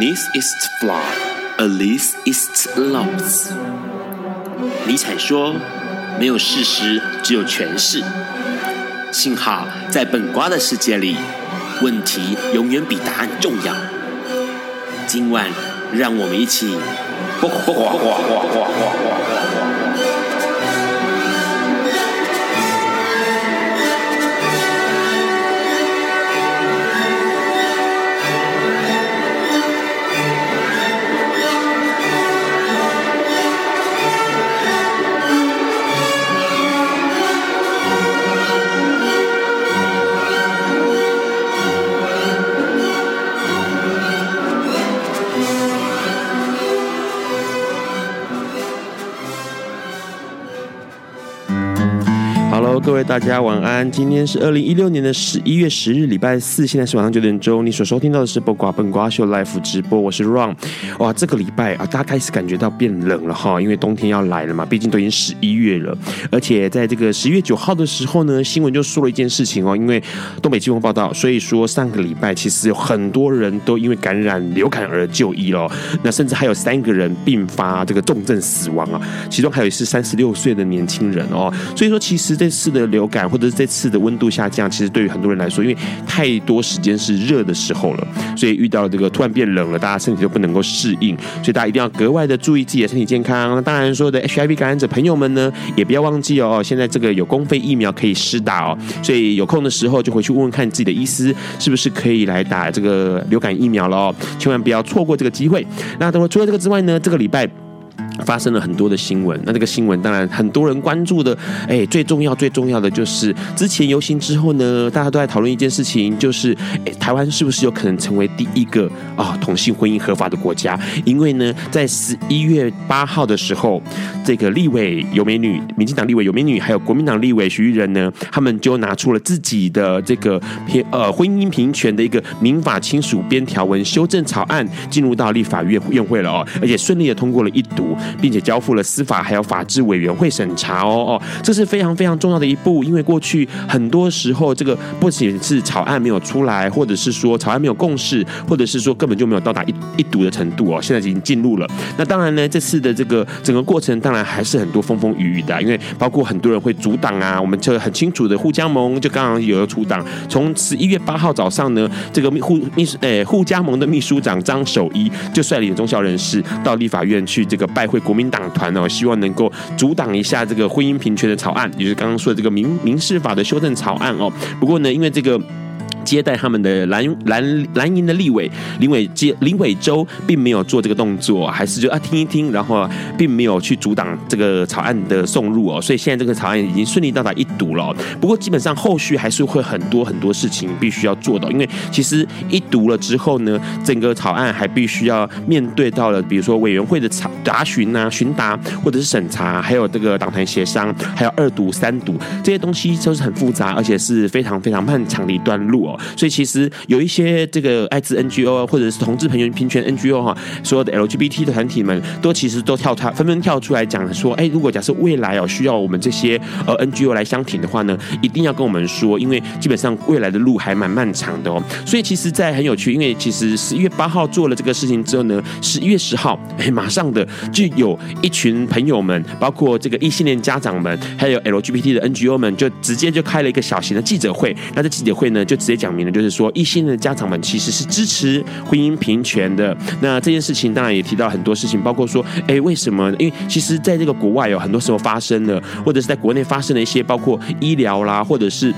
This is flawed, alles ist los。尼采说：“没有事实，只有诠释。”幸好在本瓜的世界里，问题永远比答案重要。今晚，让我们一起。各位大家晚安，今天是二零一六年的十一月十日，礼拜四，现在是晚上九点钟。你所收听到的是播瓜笨瓜秀 Live 直播，我是 Ron。哇，这个礼拜啊，大家开始感觉到变冷了哈，因为冬天要来了嘛，毕竟都已经十一月了。而且在这个十一月九号的时候呢，新闻就说了一件事情哦，因为东北季风报道，所以说上个礼拜其实有很多人都因为感染流感而就医了，那甚至还有三个人并发这个重症死亡啊，其中还有一是三十六岁的年轻人哦，所以说其实这次的。的流感或者是这次的温度下降，其实对于很多人来说，因为太多时间是热的时候了，所以遇到这个突然变冷了，大家身体就不能够适应，所以大家一定要格外的注意自己的身体健康。那当然，所有的 HIV 感染者朋友们呢，也不要忘记哦，现在这个有公费疫苗可以施打哦，所以有空的时候就回去问问看自己的医师，是不是可以来打这个流感疫苗了哦，千万不要错过这个机会。那等会除了这个之外呢，这个礼拜。发生了很多的新闻，那这个新闻当然很多人关注的，哎，最重要最重要的就是之前游行之后呢，大家都在讨论一件事情，就是哎，台湾是不是有可能成为第一个啊、同性婚姻合法的国家？因为呢，在十一月八号的时候，这个立委有美女，民进党立委有美女，还有国民党立委徐玉仁呢，他们就拿出了自己的这个平呃婚姻平权的一个民法亲属编条文修正草案，进入到立法院院会了哦，而且顺利的通过了一读。并且交付了司法还有法制委员会审查哦哦，这是非常非常重要的一步，因为过去很多时候这个不仅是草案没有出来，或者是说草案没有共识，或者是说根本就没有到达一一读的程度哦，现在已经进入了。那当然呢，这次的这个整个过程当然还是很多风风雨雨的，因为包括很多人会阻挡啊，我们就很清楚的护家盟就刚刚有了阻挡，从十一月八号早上呢，这个护秘书诶护家盟的秘书长张守一就率领中小人士到立法院去这个拜会。国民党团哦，希望能够阻挡一下这个婚姻平权的草案，也就是刚刚说的这个民民事法的修正草案哦。不过呢，因为这个。接待他们的蓝蓝蓝营的立委林伟接林伟洲并没有做这个动作，还是就啊听一听，然后并没有去阻挡这个草案的送入哦，所以现在这个草案已经顺利到达一读了。不过基本上后续还是会很多很多事情必须要做的，因为其实一读了之后呢，整个草案还必须要面对到了，比如说委员会的查答询啊、询答或者是审查，还有这个党团协商，还有二读、三读这些东西都是很复杂，而且是非常非常漫长的一段路哦。所以其实有一些这个艾滋 NGO 或者是同志朋友平权 NGO 哈，所有的 LGBT 的团体们都其实都跳出，纷纷跳出来讲说，哎，如果假设未来哦需要我们这些呃 NGO 来相挺的话呢，一定要跟我们说，因为基本上未来的路还蛮漫长的哦。所以其实，在很有趣，因为其实十一月八号做了这个事情之后呢，十一月十号，哎，马上的就有一群朋友们，包括这个异性恋家长们，还有 LGBT 的 NGO 们，就直接就开了一个小型的记者会。那这记者会呢，就直接讲。讲明了，就是说，异性的家长们其实是支持婚姻平权的。那这件事情当然也提到很多事情，包括说，哎，为什么？因为其实在这个国外有很多时候发生了，或者是在国内发生了一些，包括医疗啦，或者是。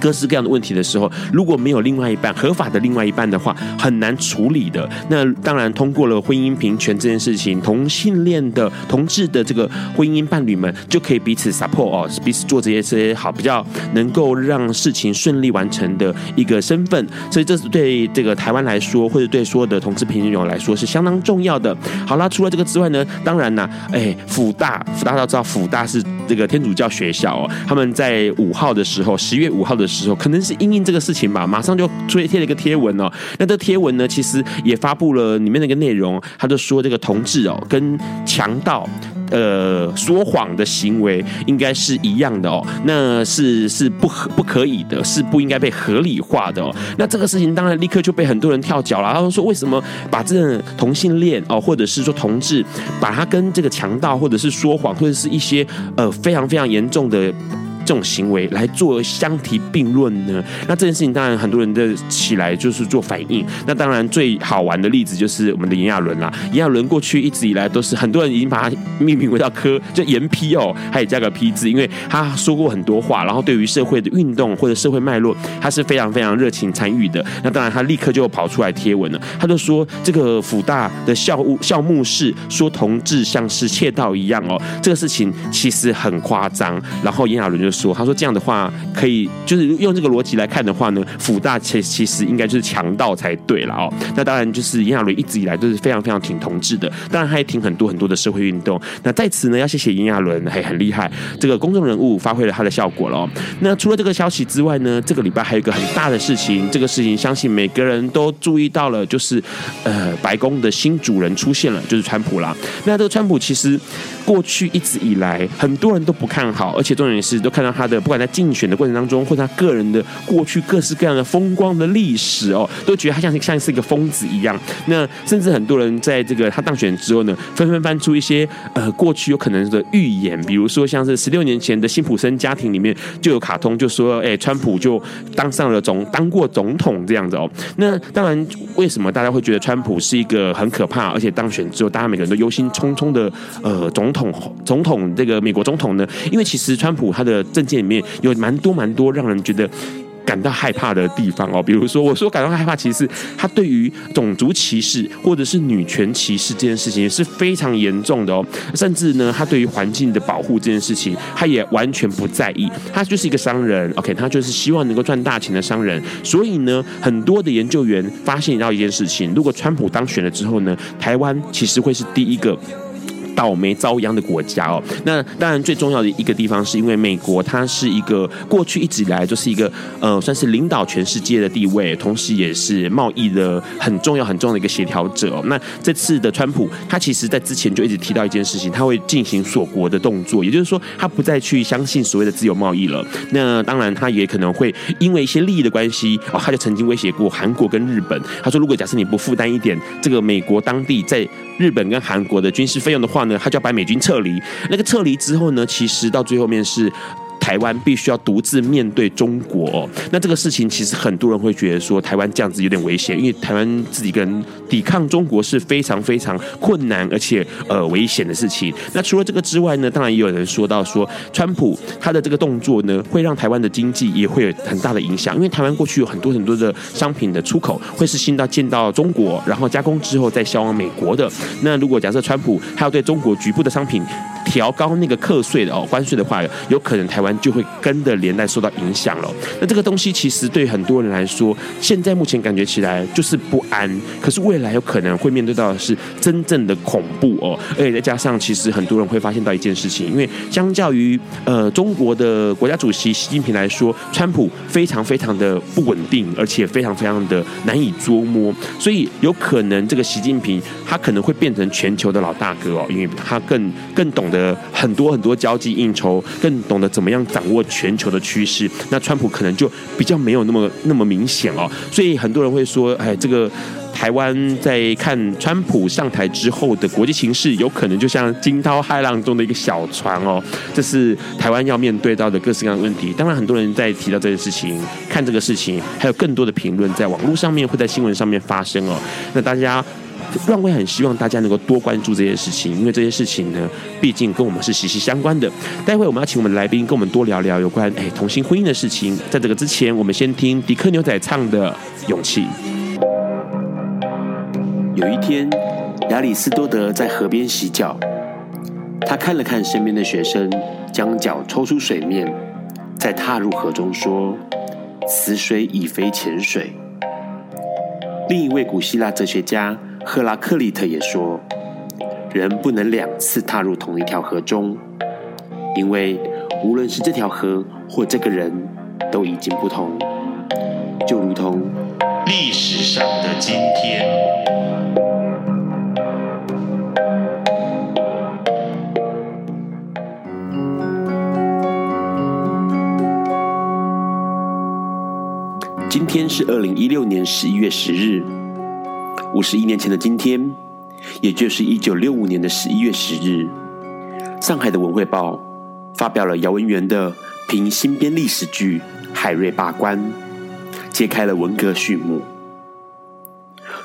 各式各样的问题的时候，如果没有另外一半合法的另外一半的话，很难处理的。那当然，通过了婚姻平权这件事情，同性恋的同志的这个婚姻伴侣们就可以彼此 support 哦，彼此做这些这些好，比较能够让事情顺利完成的一个身份。所以这是对这个台湾来说，或者对所有的同志朋友来说是相当重要的。好啦，除了这个之外呢，当然呢，哎，辅大辅大都知道，辅大是这个天主教学校哦，他们在五号的时候，十月五号的时候，可能是因应这个事情吧，马上就追贴了一个贴文哦。那这贴文呢，其实也发布了里面的一个内容，他就说这个同志哦，跟强盗。呃，说谎的行为应该是一样的哦，那是是不合不可以的，是不应该被合理化的哦。那这个事情当然立刻就被很多人跳脚了，他们说为什么把这个同性恋哦，或者是说同志，把他跟这个强盗，或者是说谎，或者是一些呃非常非常严重的。这种行为来做相提并论呢？那这件事情当然很多人的起来就是做反应。那当然最好玩的例子就是我们的炎亚纶啦。炎亚纶过去一直以来都是很多人已经把他命名为叫科，就严批哦，他也加个批字，因为他说过很多话，然后对于社会的运动或者社会脉络，他是非常非常热情参与的。那当然他立刻就跑出来贴文了，他就说这个辅大的校务校牧室说同志像是窃盗一样哦，这个事情其实很夸张。然后炎亚纶就。说，他说这样的话可以，就是用这个逻辑来看的话呢，辅大其其实应该就是强盗才对了哦。那当然就是炎亚纶一直以来都是非常非常挺同志的，当然他也挺很多很多的社会运动。那在此呢，要谢谢炎亚纶，还很厉害，这个公众人物发挥了他的效果了哦。那除了这个消息之外呢，这个礼拜还有一个很大的事情，这个事情相信每个人都注意到了，就是呃，白宫的新主人出现了，就是川普啦。那这个川普其实过去一直以来很多人都不看好，而且重点是都看到。他的不管在竞选的过程当中，或他个人的过去各式各样的风光的历史哦，都觉得他像像是一个疯子一样。那甚至很多人在这个他当选之后呢，纷纷翻出一些呃过去有可能的预言，比如说像是十六年前的辛普森家庭里面就有卡通就说，哎，川普就当上了总当过总统这样子哦。那当然，为什么大家会觉得川普是一个很可怕，而且当选之后大家每个人都忧心忡忡的呃总统总统这个美国总统呢？因为其实川普他的政见里面有蛮多蛮多让人觉得感到害怕的地方哦，比如说我说感到害怕，其实他对于种族歧视或者是女权歧视这件事情也是非常严重的哦，甚至呢，他对于环境的保护这件事情，他也完全不在意，他就是一个商人，OK，他就是希望能够赚大钱的商人，所以呢，很多的研究员发现到一件事情，如果川普当选了之后呢，台湾其实会是第一个。倒霉遭殃的国家哦，那当然最重要的一个地方是因为美国它是一个过去一直以来就是一个呃算是领导全世界的地位，同时也是贸易的很重要很重要的一个协调者。那这次的川普他其实在之前就一直提到一件事情，他会进行锁国的动作，也就是说他不再去相信所谓的自由贸易了。那当然他也可能会因为一些利益的关系哦，他就曾经威胁过韩国跟日本，他说如果假设你不负担一点这个美国当地在日本跟韩国的军事费用的话呢，他就要把美军撤离。那个撤离之后呢，其实到最后面是。台湾必须要独自面对中国，那这个事情其实很多人会觉得说台湾这样子有点危险，因为台湾自己跟抵抗中国是非常非常困难而且呃危险的事情。那除了这个之外呢，当然也有人说到说，川普他的这个动作呢，会让台湾的经济也会有很大的影响，因为台湾过去有很多很多的商品的出口会是先到进到中国，然后加工之后再销往美国的。那如果假设川普他要对中国局部的商品调高那个课税的哦关税的话，有可能台湾。就会跟着连带受到影响了。那这个东西其实对很多人来说，现在目前感觉起来就是不安。可是未来有可能会面对到的是真正的恐怖哦。而且再加上，其实很多人会发现到一件事情，因为相较于呃中国的国家主席习近平来说，川普非常非常的不稳定，而且非常非常的难以捉摸。所以有可能这个习近平他可能会变成全球的老大哥哦，因为他更更懂得很多很多交际应酬，更懂得怎么样。掌握全球的趋势，那川普可能就比较没有那么那么明显哦，所以很多人会说，哎，这个台湾在看川普上台之后的国际形势，有可能就像惊涛骇浪中的一个小船哦，这是台湾要面对到的各式各样的问题。当然，很多人在提到这件事情，看这个事情，还有更多的评论在网络上面会在新闻上面发生哦，那大家。让我也很希望大家能够多关注这些事情，因为这些事情呢，毕竟跟我们是息息相关的。待会我们要请我们的来宾跟我们多聊聊有关哎同性婚姻的事情。在这个之前，我们先听迪克牛仔唱的《勇气》。有一天，亚里斯多德在河边洗脚，他看了看身边的学生，将脚抽出水面，再踏入河中，说：“此水已非浅水。”另一位古希腊哲学家。赫拉克利特也说，人不能两次踏入同一条河中，因为无论是这条河或这个人，都已经不同，就如同历史上的今天。今天是二零一六年十一月十日，五十一年前的今天，也就是一九六五年的十一月十日，上海的文汇报发表了姚文元的凭新编历史剧《海瑞罢官》，揭开了文革序幕。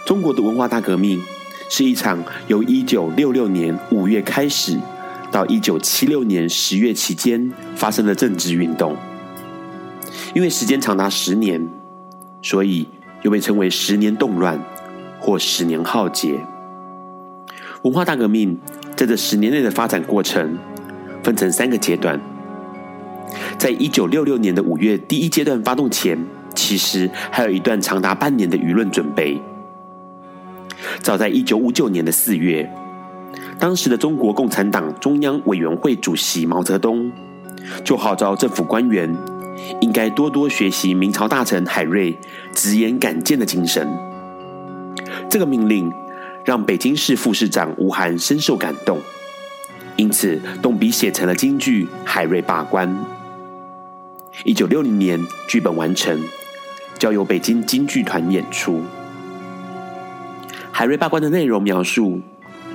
中国的文化大革命是一场由一九六六年五月开始，到一九七六年十月期间发生的政治运动，因为时间长达十年。所以又被称为“十年动乱”或“十年浩劫”。文化大革命在这十年内的发展过程分成三个阶段。在一九六六年的五月第一阶段发动前，其实还有一段长达半年的舆论准备。早在一九五九年的四月，当时的中国共产党中央委员会主席毛泽东就号召政府官员。应该多多学习明朝大臣海瑞直言敢谏的精神。这个命令让北京市副市长吴晗深受感动，因此动笔写成了京剧《海瑞罢官》。一九六零年，剧本完成，交由北京京剧团演出。《海瑞罢官》的内容描述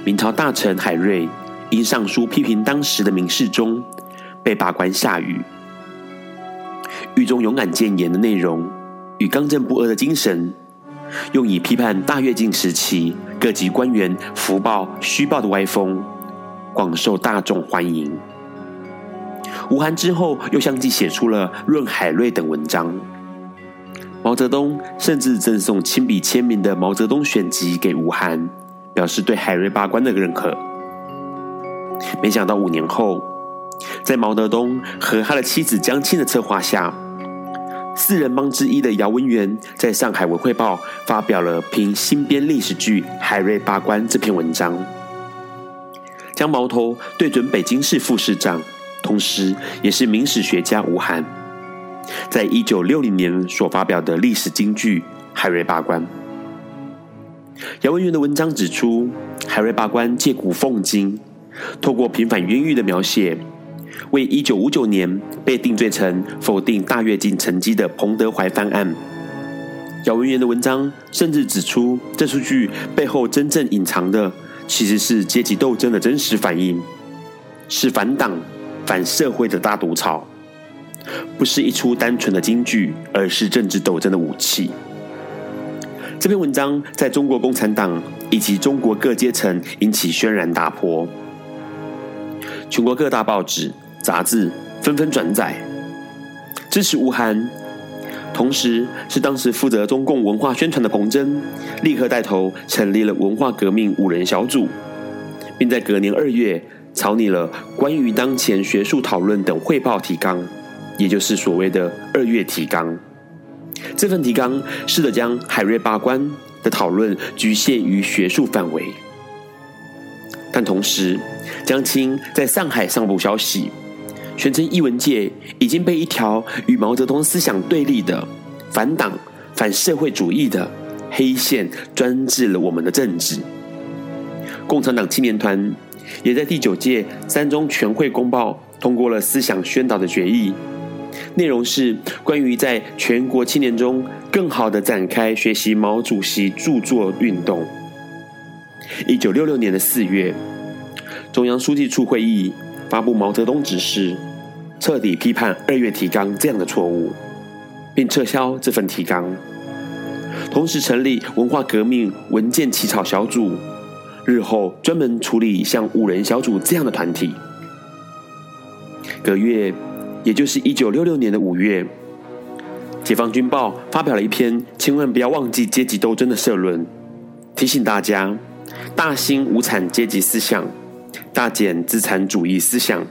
明朝大臣海瑞因上书批评当时的明世宗，被罢官下狱。狱中勇敢谏言的内容与刚正不阿的精神，用以批判大跃进时期各级官员福报虚报的歪风，广受大众欢迎。吴晗之后又相继写出了《论海瑞》等文章。毛泽东甚至赠送亲笔签名的《毛泽东选集》给吴晗，表示对海瑞罢官的认可。没想到五年后，在毛泽东和他的妻子江青的策划下，四人帮之一的姚文元在上海文汇报发表了评新编历史剧《海瑞罢官》这篇文章，将矛头对准北京市副市长，同时也是明史学家吴晗，在一九六零年所发表的历史京剧《海瑞罢官》。姚文元的文章指出，海瑞罢官借古讽今，透过平反冤狱的描写。为一九五九年被定罪成否定大跃进成绩的彭德怀翻案。姚文元的文章甚至指出，这出剧背后真正隐藏的其实是阶级斗争的真实反应，是反党、反社会的大毒草，不是一出单纯的京剧，而是政治斗争的武器。这篇文章在中国共产党以及中国各阶层引起轩然大波，全国各大报纸。杂志纷纷转载，支持吴晗，同时是当时负责中共文化宣传的彭真，立刻带头成立了文化革命五人小组，并在隔年二月草拟了关于当前学术讨论等汇报提纲，也就是所谓的二月提纲。这份提纲试着将海瑞罢官的讨论局限于学术范围，但同时江青在上海上报消息。宣称艺文界已经被一条与毛泽东思想对立的反党、反社会主义的黑线专制了我们的政治。共产党青年团也在第九届三中全会公报通过了思想宣导的决议，内容是关于在全国青年中更好地展开学习毛主席著作运动。一九六六年的四月，中央书记处会议发布毛泽东指示。彻底批判二月提纲这样的错误，并撤销这份提纲，同时成立文化革命文件起草小组，日后专门处理像五人小组这样的团体。隔月，也就是一九六六年的五月，《解放军报》发表了一篇“千万不要忘记阶级斗争”的社论，提醒大家大兴无产阶级思想，大减资产主义思想。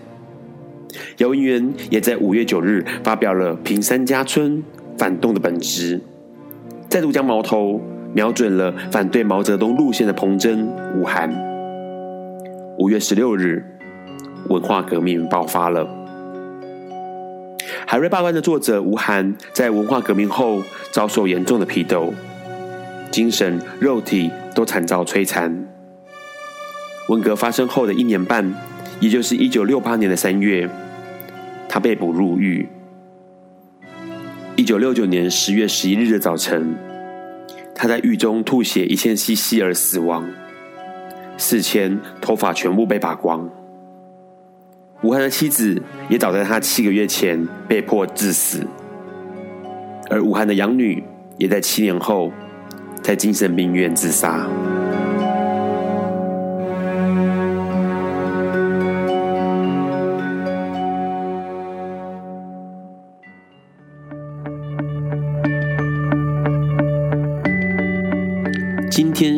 姚文元也在五月九日发表了《平三家村反动的本质》，再度将矛头瞄准了反对毛泽东路线的彭真、吴晗。五月十六日，文化革命爆发了。海瑞罢观的作者吴晗在文化革命后遭受严重的批斗，精神、肉体都惨遭摧残。文革发生后的一年半，也就是一九六八年的三月，他被捕入狱。一九六九年十月十一日的早晨，他在狱中吐血一千 CC 而死亡。死前头发全部被拔光。吴晗的妻子也早在他七个月前被迫致死，而吴晗的养女也在七年后在精神病院自杀。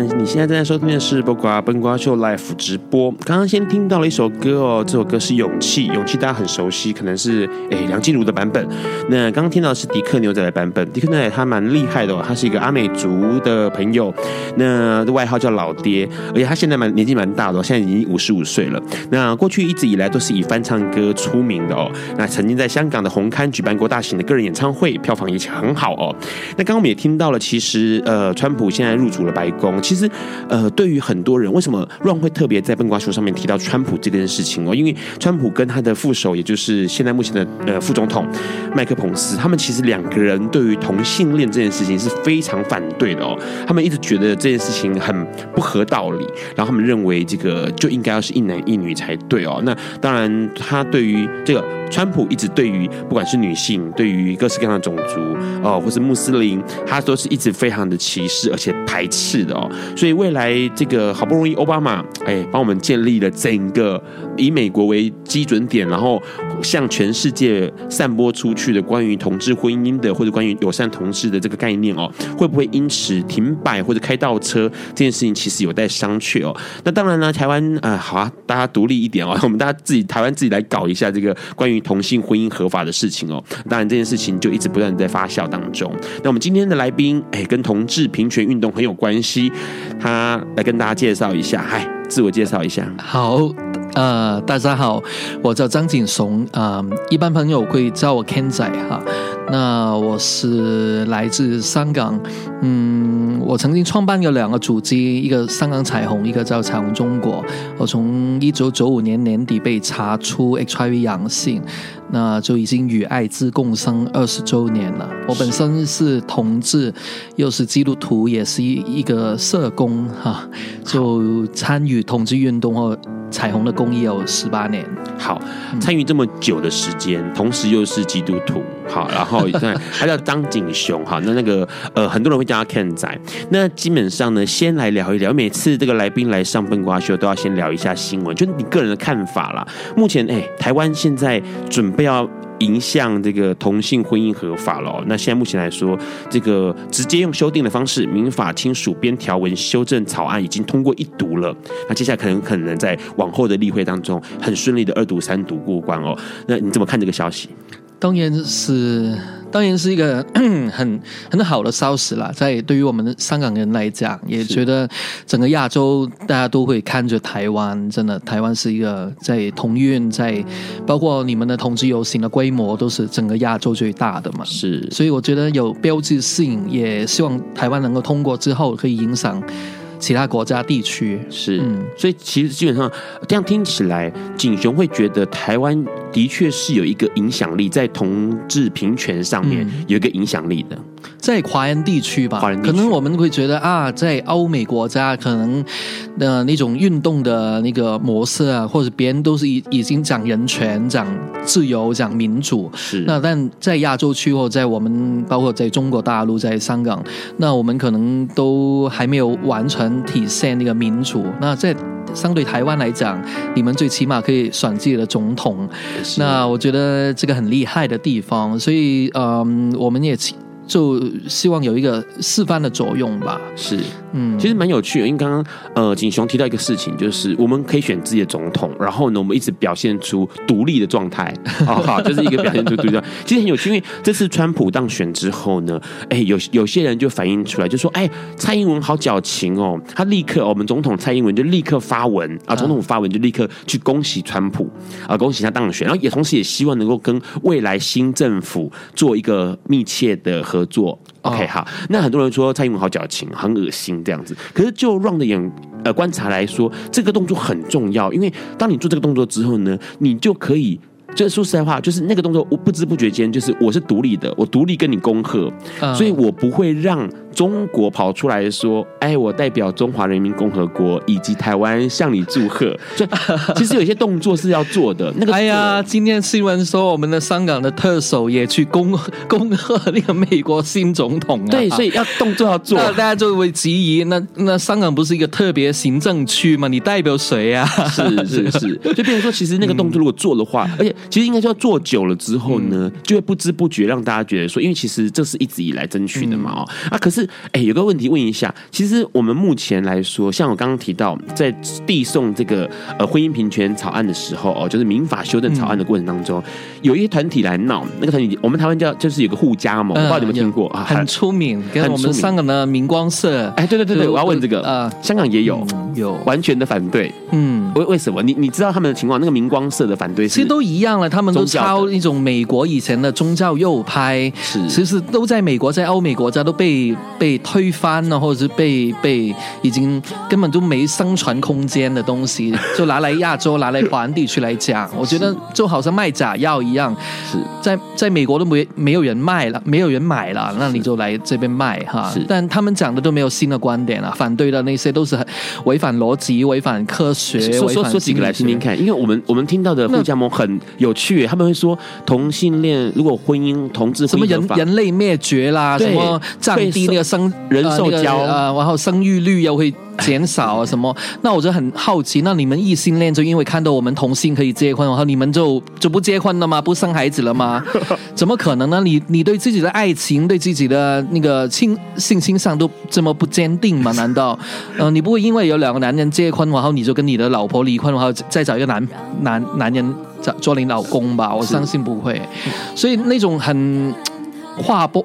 你现在正在收听的是《播瓜笨瓜秀》Live 直播。刚刚先听到了一首歌哦，这首歌是《勇气》，勇气大家很熟悉，可能是诶梁静茹的版本。那刚刚听到的是迪克牛仔的版本，迪克牛仔他蛮厉害的哦，他是一个阿美族的朋友，那外号叫老爹，而且他现在蛮年纪蛮大的哦，现在已经五十五岁了。那过去一直以来都是以翻唱歌出名的哦。那曾经在香港的红磡举办过大型的个人演唱会，票房也很好哦。那刚刚我们也听到了，其实呃，川普现在入主了。白宫其实，呃，对于很多人，为什么 Ron 会特别在笨瓜秀上面提到川普这件事情哦？因为川普跟他的副手，也就是现在目前的呃副总统麦克彭斯，他们其实两个人对于同性恋这件事情是非常反对的哦。他们一直觉得这件事情很不合道理，然后他们认为这个就应该要是一男一女才对哦。那当然，他对于这个。川普一直对于不管是女性，对于各式各样的种族哦，或是穆斯林，他都是一直非常的歧视而且排斥的哦。所以未来这个好不容易奥巴马哎帮我们建立了整个以美国为基准点，然后向全世界散播出去的关于同志婚姻的或者关于友善同志的这个概念哦，会不会因此停摆或者开倒车？这件事情其实有待商榷哦。那当然呢，台湾啊、好啊，大家独立一点哦，我们大家自己台湾自己来搞一下这个关于。同性婚姻合法的事情哦，当然这件事情就一直不断在发酵当中。那我们今天的来宾，哎，跟同志平权运动很有关系，他来跟大家介绍一下，嗨，自我介绍一下。好，呃，大家好，我叫张景松，啊、呃，一般朋友会叫我 Ken 仔哈。那我是来自香港，嗯，我曾经创办过两个组织，一个香港彩虹，一个叫彩虹中国。我从一九九五年年底被查出 HIV 阳性，那就已经与艾滋共生二十周年了。我本身是同志，又是基督徒，也是一一个社工哈，就参与同志运动和彩虹的公益有十八年。好，参与这么久的时间，同时又是基督徒，好，然后。哦，对，他叫张景雄哈，那那个呃，很多人会叫他 Ken 仔。那基本上呢，先来聊一聊。每次这个来宾来上笨瓜秀，都要先聊一下新闻，就是你个人的看法啦。目前哎，台湾现在准不要影响这个同性婚姻合法了。那现在目前来说，这个直接用修订的方式，民法亲属编条文修正草案已经通过一读了。那接下来可能可能在往后的例会当中，很顺利的二读、三读过关哦。那你怎么看这个消息？当然是，当然是一个 很很好的消息啦。在对于我们香港人来讲，也觉得整个亚洲大家都会看着台湾。真的，台湾是一个在同运，在包括你们的同志游行的规模，都是整个亚洲最大的嘛。是，所以我觉得有标志性，也希望台湾能够通过之后，可以影响。其他国家地区是，嗯，所以其实基本上这样听起来，景雄会觉得台湾的确是有一个影响力，在同志平权上面有一个影响力的。在华人地区吧，可能我们会觉得啊，在欧美国家，可能的那种运动的那个模式啊，或者别人都是已已经讲人权、讲自由、讲民主。是。那但在亚洲区或在我们，包括在中国大陆、在香港，那我们可能都还没有完全体现那个民主。那在相对台湾来讲，你们最起码可以选自己的总统。那我觉得这个很厉害的地方，所以嗯，我们也。就希望有一个示范的作用吧。是，嗯，其实蛮有趣的。因为刚刚呃，景雄提到一个事情，就是我们可以选自己的总统，然后呢，我们一直表现出独立的状态啊，好，就是一个表现出独立状态。其实很有趣，因为这次川普当选之后呢，哎，有有些人就反映出来，就说，哎，蔡英文好矫情哦，他立刻，我们总统蔡英文就立刻发文啊，总统发文就立刻去恭喜川普啊，恭喜他当选，然后也同时也希望能够跟未来新政府做一个密切的合作，OK，好。那很多人说蔡英文好矫情，很恶心这样子。可是就 Ron 的眼呃观察来说，这个动作很重要，因为当你做这个动作之后呢，你就可以。就是说实在话，就是那个动作，我不知不觉间，就是我是独立的，我独立跟你恭贺，所以我不会让中国跑出来说，哎，我代表中华人民共和国以及台湾向你祝贺。所以 其实有些动作是要做的。那个，哎呀，今天新闻说我们的香港的特首也去恭 恭贺那个美国新总统啊。对，所以要动作要做。那大家就会质疑，那那香港不是一个特别行政区吗？你代表谁呀？是是是，就变成说，其实那个动作如果做的话，而且。其实应该说做久了之后呢，就会不知不觉让大家觉得说，因为其实这是一直以来争取的嘛哦。啊，可是哎，有个问题问一下，其实我们目前来说，像我刚刚提到，在递送这个呃婚姻平权草案的时候哦，就是民法修正草案的过程当中，有一些团体来闹，那个团体我们台湾叫就是有个护家盟，我不知道你们听过啊，很出名，跟我们香港的明光社，哎，对对对对，我要问这个。啊，香港也有有。完全的反对，嗯，为为什么？你你知道他们的情况？那个明光社的反对其实都一样了，他们。都抄一种美国以前的宗教右派，是。其实都在美国，在欧美国家都被被推翻了，或者是被被已经根本就没生存空间的东西，就拿来亚洲拿来华人地区来讲，我觉得就好像卖假药一样，是。在在美国都没没有人卖了，没有人买了，那你就来这边卖哈。但他们讲的都没有新的观点了，反对的那些都是很违反逻辑、违反科学。说说说几个来听听看，因为我们我们听到的护家盟很有趣。他们会说同性恋如果婚姻同志什么人人类灭绝啦，什么降低那个生人兽交啊，然后生育率又会 减少啊什么？那我就很好奇，那你们异性恋就因为看到我们同性可以结婚，然后你们就就不结婚了吗？不生孩子了吗？怎么可能呢？你你对自己的爱情、对自己的那个性性倾向都这么不坚定吗？难道呃你不会因为有两个男人结婚，然后你就跟你的老婆离婚，然后再找一个男男男人？做你老公吧，我相信不会。所以那种很划波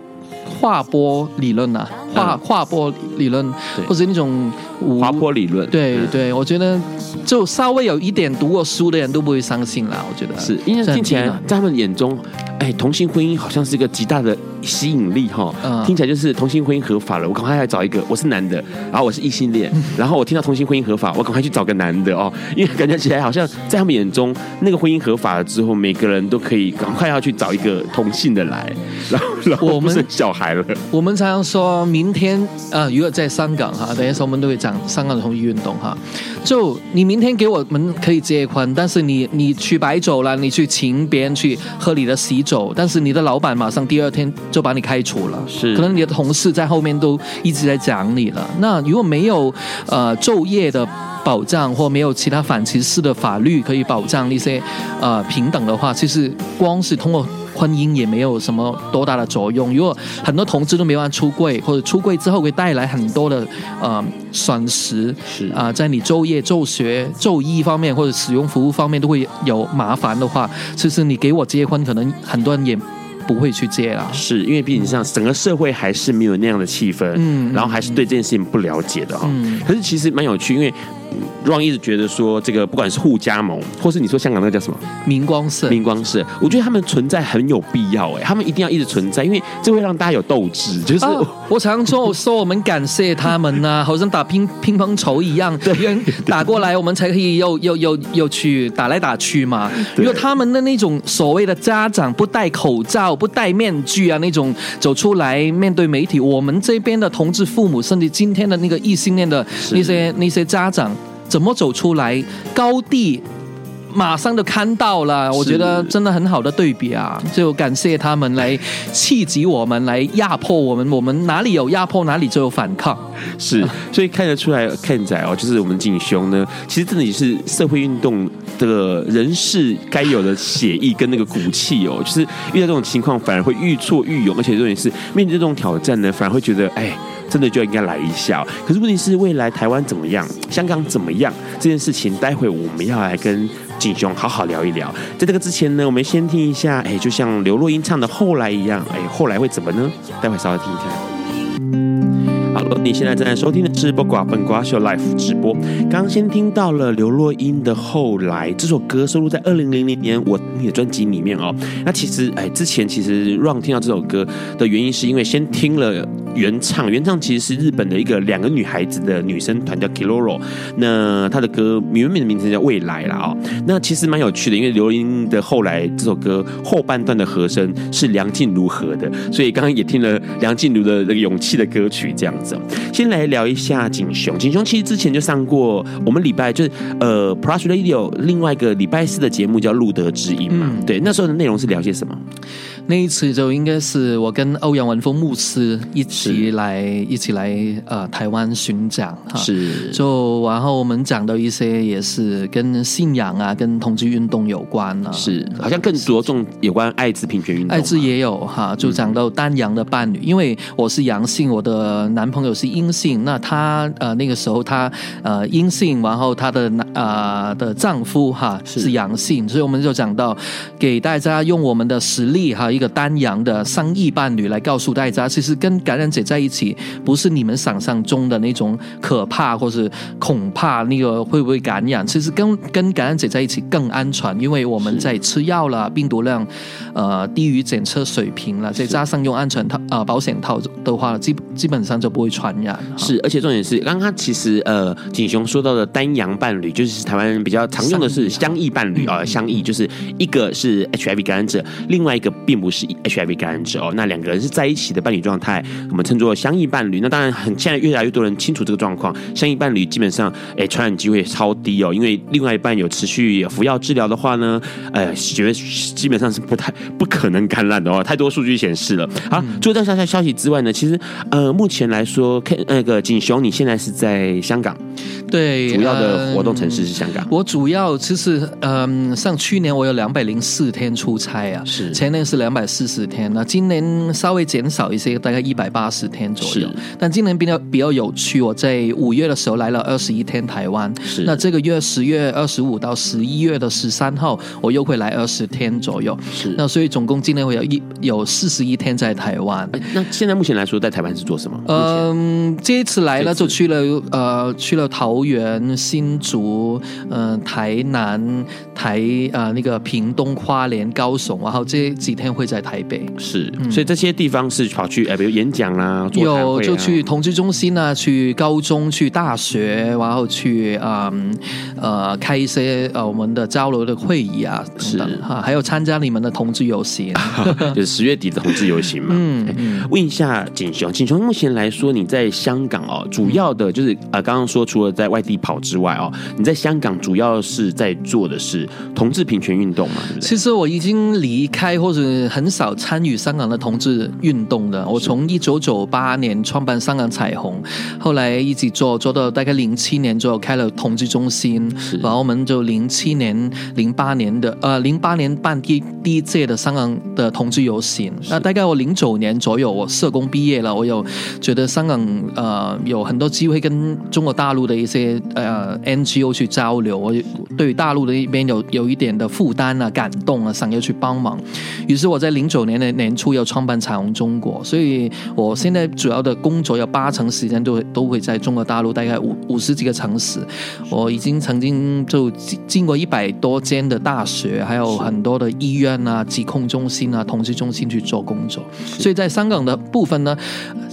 划波理论啊，划划波理论，或者那种滑坡理论，对对，我觉得就稍微有一点读过书的人都不会相信啦。我觉得是因为听起来在他们眼中，哎，同性婚姻好像是一个极大的。吸引力哈，听起来就是同性婚姻合法了。我赶快来找一个，我是男的，然后我是异性恋，然后我听到同性婚姻合法，我赶快去找个男的哦，因为感觉起来好像在他们眼中，那个婚姻合法了之后，每个人都可以赶快要去找一个同性的来，然后然后我们生小孩了。我们常常说明天啊，如果在香港哈，等一下我们都会讲香港的同一运动哈。就你明天给我们可以结婚，但是你你去白酒了，你去请别人去喝你的喜酒，但是你的老板马上第二天就把你开除了，是可能你的同事在后面都一直在讲你了。那如果没有呃昼夜的保障，或没有其他反歧视的法律可以保障那些呃平等的话，其实光是通过。婚姻也没有什么多大的作用。如果很多同志都没办法出柜，或者出柜之后会带来很多的呃损失，是啊、呃，在你就业、就学、就医方面或者使用服务方面都会有麻烦的话，其实你给我结婚，可能很多人也不会去接了。是因为毕竟上整个社会还是没有那样的气氛，嗯，然后还是对这件事情不了解的哈。嗯，可是其实蛮有趣，因为。Ron 一直觉得说，这个不管是互加盟，或是你说香港那个叫什么明光社，明光社，我觉得他们存在很有必要哎，他们一定要一直存在，因为这会让大家有斗志。就是、啊、我常说，我说我们感谢他们呐、啊，好像打乒乒乓球一样，对，打过来我们才可以又又又又去打来打去嘛。因为他们的那种所谓的家长不戴口罩、不戴面具啊，那种走出来面对媒体，我们这边的同志父母，甚至今天的那个异性恋的那些那些家长。怎么走出来？高地马上就看到了，我觉得真的很好的对比啊！就感谢他们来刺激我们，来压迫我们。我们哪里有压迫，哪里就有反抗。是，所以看得出来，Ken 仔哦，就是我们景雄呢，其实真的也是社会运动的人士该有的血意跟那个骨气哦。就是遇到这种情况，反而会愈挫愈勇，而且重点是面对这种挑战呢，反而会觉得哎。真的就应该来一下，可是问题是未来台湾怎么样，香港怎么样这件事情，待会我们要来跟锦雄好好聊一聊。在这个之前呢，我们先听一下，哎，就像刘若英唱的《后来》一样，哎，后来会怎么呢？待会稍微听一下。你现在正在收听的是《八卦笨瓜秀》Live 直播。刚先听到了刘若英的《后来》这首歌，收录在二零零零年我你的专辑里面哦。那其实，哎，之前其实 Ron 听到这首歌的原因，是因为先听了。原唱，原唱其实是日本的一个两个女孩子的女生团叫 Kiloro，那她的歌原本的名字叫未来啦哦，那其实蛮有趣的，因为刘若英的后来这首歌后半段的和声是梁静茹和的，所以刚刚也听了梁静茹的那个勇气的歌曲这样子。先来聊一下景雄，景雄其实之前就上过我们礼拜就是呃 Plus Radio 另外一个礼拜四的节目叫路德之音嘛，对，那时候的内容是聊些什么？那一次就应该是我跟欧阳文峰牧师一起来一起来呃台湾巡讲哈，是。就然后我们讲到一些也是跟信仰啊跟同志运动有关啊，是好像更着重有关艾滋平权运动，艾滋也有哈，就讲到单阳的伴侣，因为我是阳性，我的男朋友是阴性，那他呃那个时候他呃阴性，然后他的男呃的丈夫哈是。阳性，所以我们就讲到给大家用我们的实力哈。一个丹阳的双异伴侣来告诉大家，其实跟感染者在一起，不是你们想象中的那种可怕或是恐怕那个会不会感染，其实跟跟感染者在一起更安全，因为我们在吃药了，病毒量呃低于检测水平了，再加上用安全套啊、呃、保险套的话，基基本上就不会传染。是，而且重点是，刚刚其实呃景雄说到的丹阳伴侣，就是台湾人比较常用的是相异伴侣啊，相异就是一个是 HIV 感染者，另外一个并不是 HIV 感染者哦，那两个人是在一起的伴侣状态，我们称作相异伴侣。那当然很，现在越来越多人清楚这个状况，相异伴侣基本上，哎，传染机会超低哦，因为另外一半有持续服药治疗的话呢，呃，觉得基本上是不太不可能感染的哦，太多数据显示了。好，除了这项消息之外呢，其实呃，目前来说，那个锦雄，你现在是在香港，对，主要的活动城市是香港。我主要其实，嗯，像去年我有两百零四天出差啊，是前年是两。两百四十天，那今年稍微减少一些，大概一百八十天左右。但今年比较比较有趣，我在五月的时候来了二十一天台湾。是，那这个月十月二十五到十一月的十三号，我又会来二十天左右。是，那所以总共今年会有一有四十一天在台湾。那现在目前来说，在台湾是做什么？嗯，这一次来了就去了呃去了桃园、新竹、嗯、呃、台南、台啊、呃、那个屏东、花莲、高雄，然后这几天会。会在台北是，所以这些地方是跑去哎，比如演讲啦、啊，有就去同志中心啊，去高中、去大学，然后去嗯呃开一些呃我们的交流的会议啊，是哈，还有参加你们的同志游行，就是十月底的同志游行嘛。嗯，问一下景雄，景雄目前来说你在香港哦，主要的就是呃刚刚说除了在外地跑之外哦，你在香港主要是在做的是同志平权运动嘛？对不对？其实我已经离开或者。很少参与香港的同志运动的。我从一九九八年创办香港彩虹，后来一直做做到大概零七年左右开了同志中心，然后我们就零七年、零八年的呃零八年办第第一届的香港的同志游行。那大概我零九年左右，我社工毕业了，我有觉得香港呃有很多机会跟中国大陆的一些呃 NGO 去交流，我对大陆的一边有有一点的负担啊、感动啊，想要去帮忙，于是我。在零九年的年初要创办彩虹中国，所以我现在主要的工作有八成时间都都会在中国大陆，大概五五十几个城市。我已经曾经就进过一百多间的大学，还有很多的医院啊、疾控中心啊、同志中心去做工作。所以在香港的部分呢，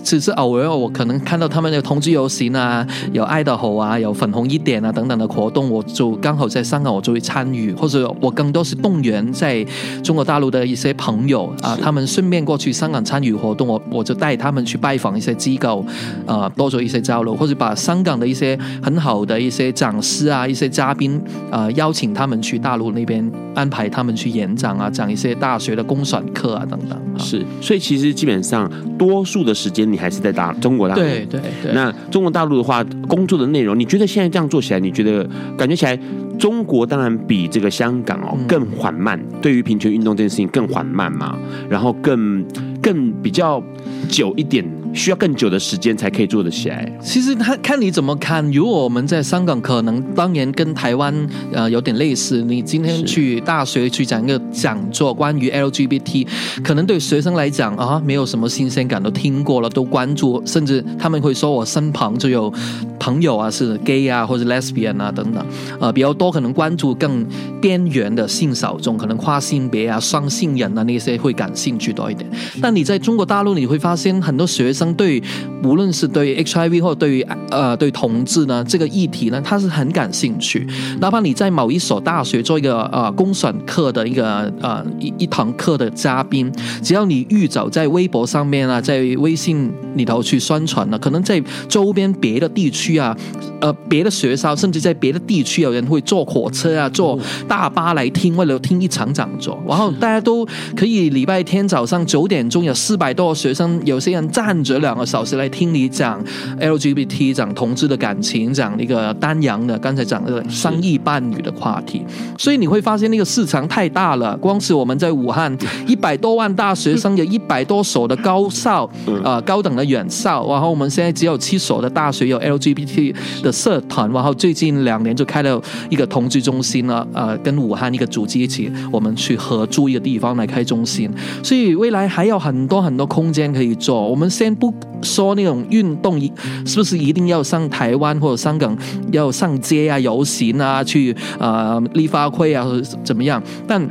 只是偶尔我可能看到他们的同志游行啊，有爱的吼啊，有粉红一点啊等等的活动，我就刚好在香港，我就会参与，或者我更多是动员在中国大陆的一些朋友啊，他们顺便过去香港参与活动，我我就带他们去拜访一些机构，啊，多做一些交流，或者把香港的一些很好的一些讲师啊，一些嘉宾啊，邀请他们去大陆那边安排他们去演讲啊，讲一些大学的公选课啊等等。是，所以其实基本上多数的时间你还是在大中国大陆。对对对。那中国大陆的话，工作的内容，你觉得现在这样做起来，你觉得感觉起来，中国当然比这个香港哦更缓慢，嗯、对于平权运动这件事情更缓慢嘛，然后更更比较久一点。需要更久的时间才可以做得起来。其实他看你怎么看。如果我们在香港，可能当年跟台湾呃有点类似。你今天去大学去讲一个讲座，关于 LGBT，可能对学生来讲啊，没有什么新鲜感，都听过了，都关注，甚至他们会说我身旁就有朋友啊是 gay 啊或者 lesbian 啊等等，呃比较多可能关注更边缘的性小众，可能跨性别啊、双性人啊那些会感兴趣多一点。但你在中国大陆，你会发现很多学生。对，无论是对于 HIV 或者对于呃对同志呢这个议题呢，他是很感兴趣。哪怕你在某一所大学做一个呃公选课的一个呃一一堂课的嘉宾，只要你预早在微博上面啊，在微信里头去宣传呢，可能在周边别的地区啊，呃别的学校，甚至在别的地区有人会坐火车啊，坐大巴来听，为了听一场讲座，然后大家都可以礼拜天早上九点钟有四百多个学生，有些人站着。两个小时来听你讲 LGBT，讲同志的感情，讲那个丹阳的，刚才讲的商业伴侣的话题，所以你会发现那个市场太大了。光是我们在武汉，一百多万大学生，有 一百多所的高校，啊、呃，高等的院校，然后我们现在只有七所的大学有 LGBT 的社团，然后最近两年就开了一个同志中心了，呃，跟武汉一个组织一起，我们去合租一个地方来开中心，所以未来还有很多很多空间可以做。我们先不。说那种运动是不是一定要上台湾或者香港要上街啊、游行啊、去呃立法会啊或者怎么样？但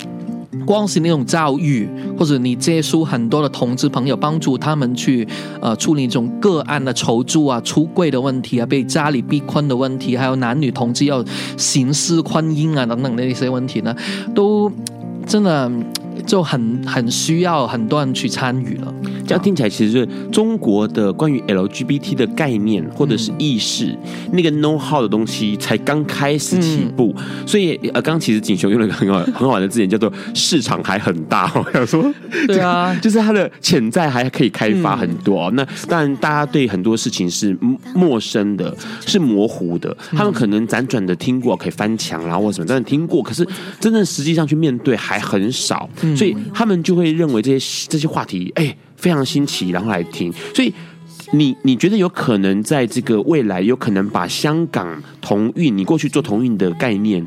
光是那种教育，或者你接触很多的同志朋友，帮助他们去呃处理这种个案的求助啊、出柜的问题啊、被家里逼婚的问题，还有男女同志要形式婚姻啊等等的一些问题呢，都真的。就很很需要很多人去参与了。这样听起来，其实是中国的关于 LGBT 的概念或者是意识，嗯、那个 know how 的东西才刚开始起步。嗯、所以呃，刚刚其实锦雄用了一个很好很好玩的字眼，叫做市场还很大。我想说，对啊，就是它的潜在还可以开发很多。嗯、那当然，大家对很多事情是陌生的，是模糊的。他们可能辗转的听过，可以翻墙啦或什么，但是听过，可是真正实际上去面对还很少。所以他们就会认为这些这些话题，哎，非常新奇，然后来听。所以你你觉得有可能在这个未来，有可能把香港同运，你过去做同运的概念。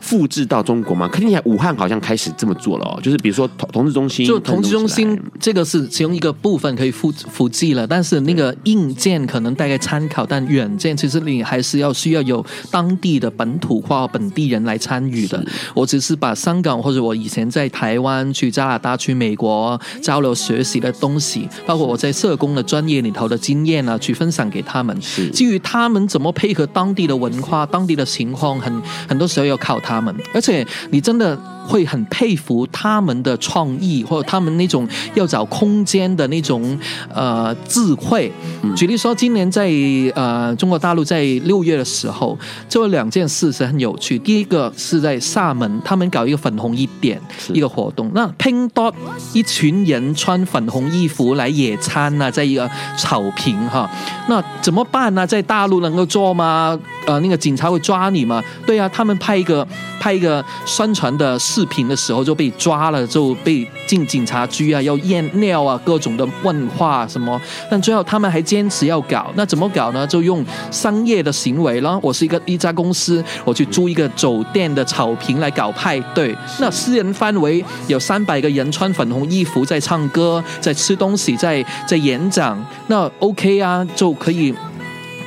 复制到中国吗？肯定，武汉好像开始这么做了哦。就是比如说同同志中心，就同志中心这个是其中一个部分可以复复制了，但是那个硬件可能大概参考，但软件其实你还是要需要有当地的本土化本地人来参与的。我只是把香港或者我以前在台湾、去加拿大、去美国交流学习的东西，包括我在社工的专业里头的经验啊，去分享给他们。基于他们怎么配合当地的文化、当地的情况，很很多时候要靠他。他们，而且你真的会很佩服他们的创意，或者他们那种要找空间的那种呃智慧。举例说，今年在呃中国大陆在六月的时候，就有两件事是很有趣。第一个是在厦门，他们搞一个粉红一点一个活动，那拼多一群人穿粉红衣服来野餐啊，在一个草坪哈，那怎么办呢？在大陆能够做吗？呃，那个警察会抓你吗？对啊，他们拍一个。拍一个宣传的视频的时候就被抓了，就被进警察局啊，要验尿啊，各种的问话什么。但最后他们还坚持要搞，那怎么搞呢？就用商业的行为了。我是一个一家公司，我去租一个酒店的草坪来搞派对。那私人范围有三百个人穿粉红衣服在唱歌，在吃东西，在在演讲。那 OK 啊，就可以。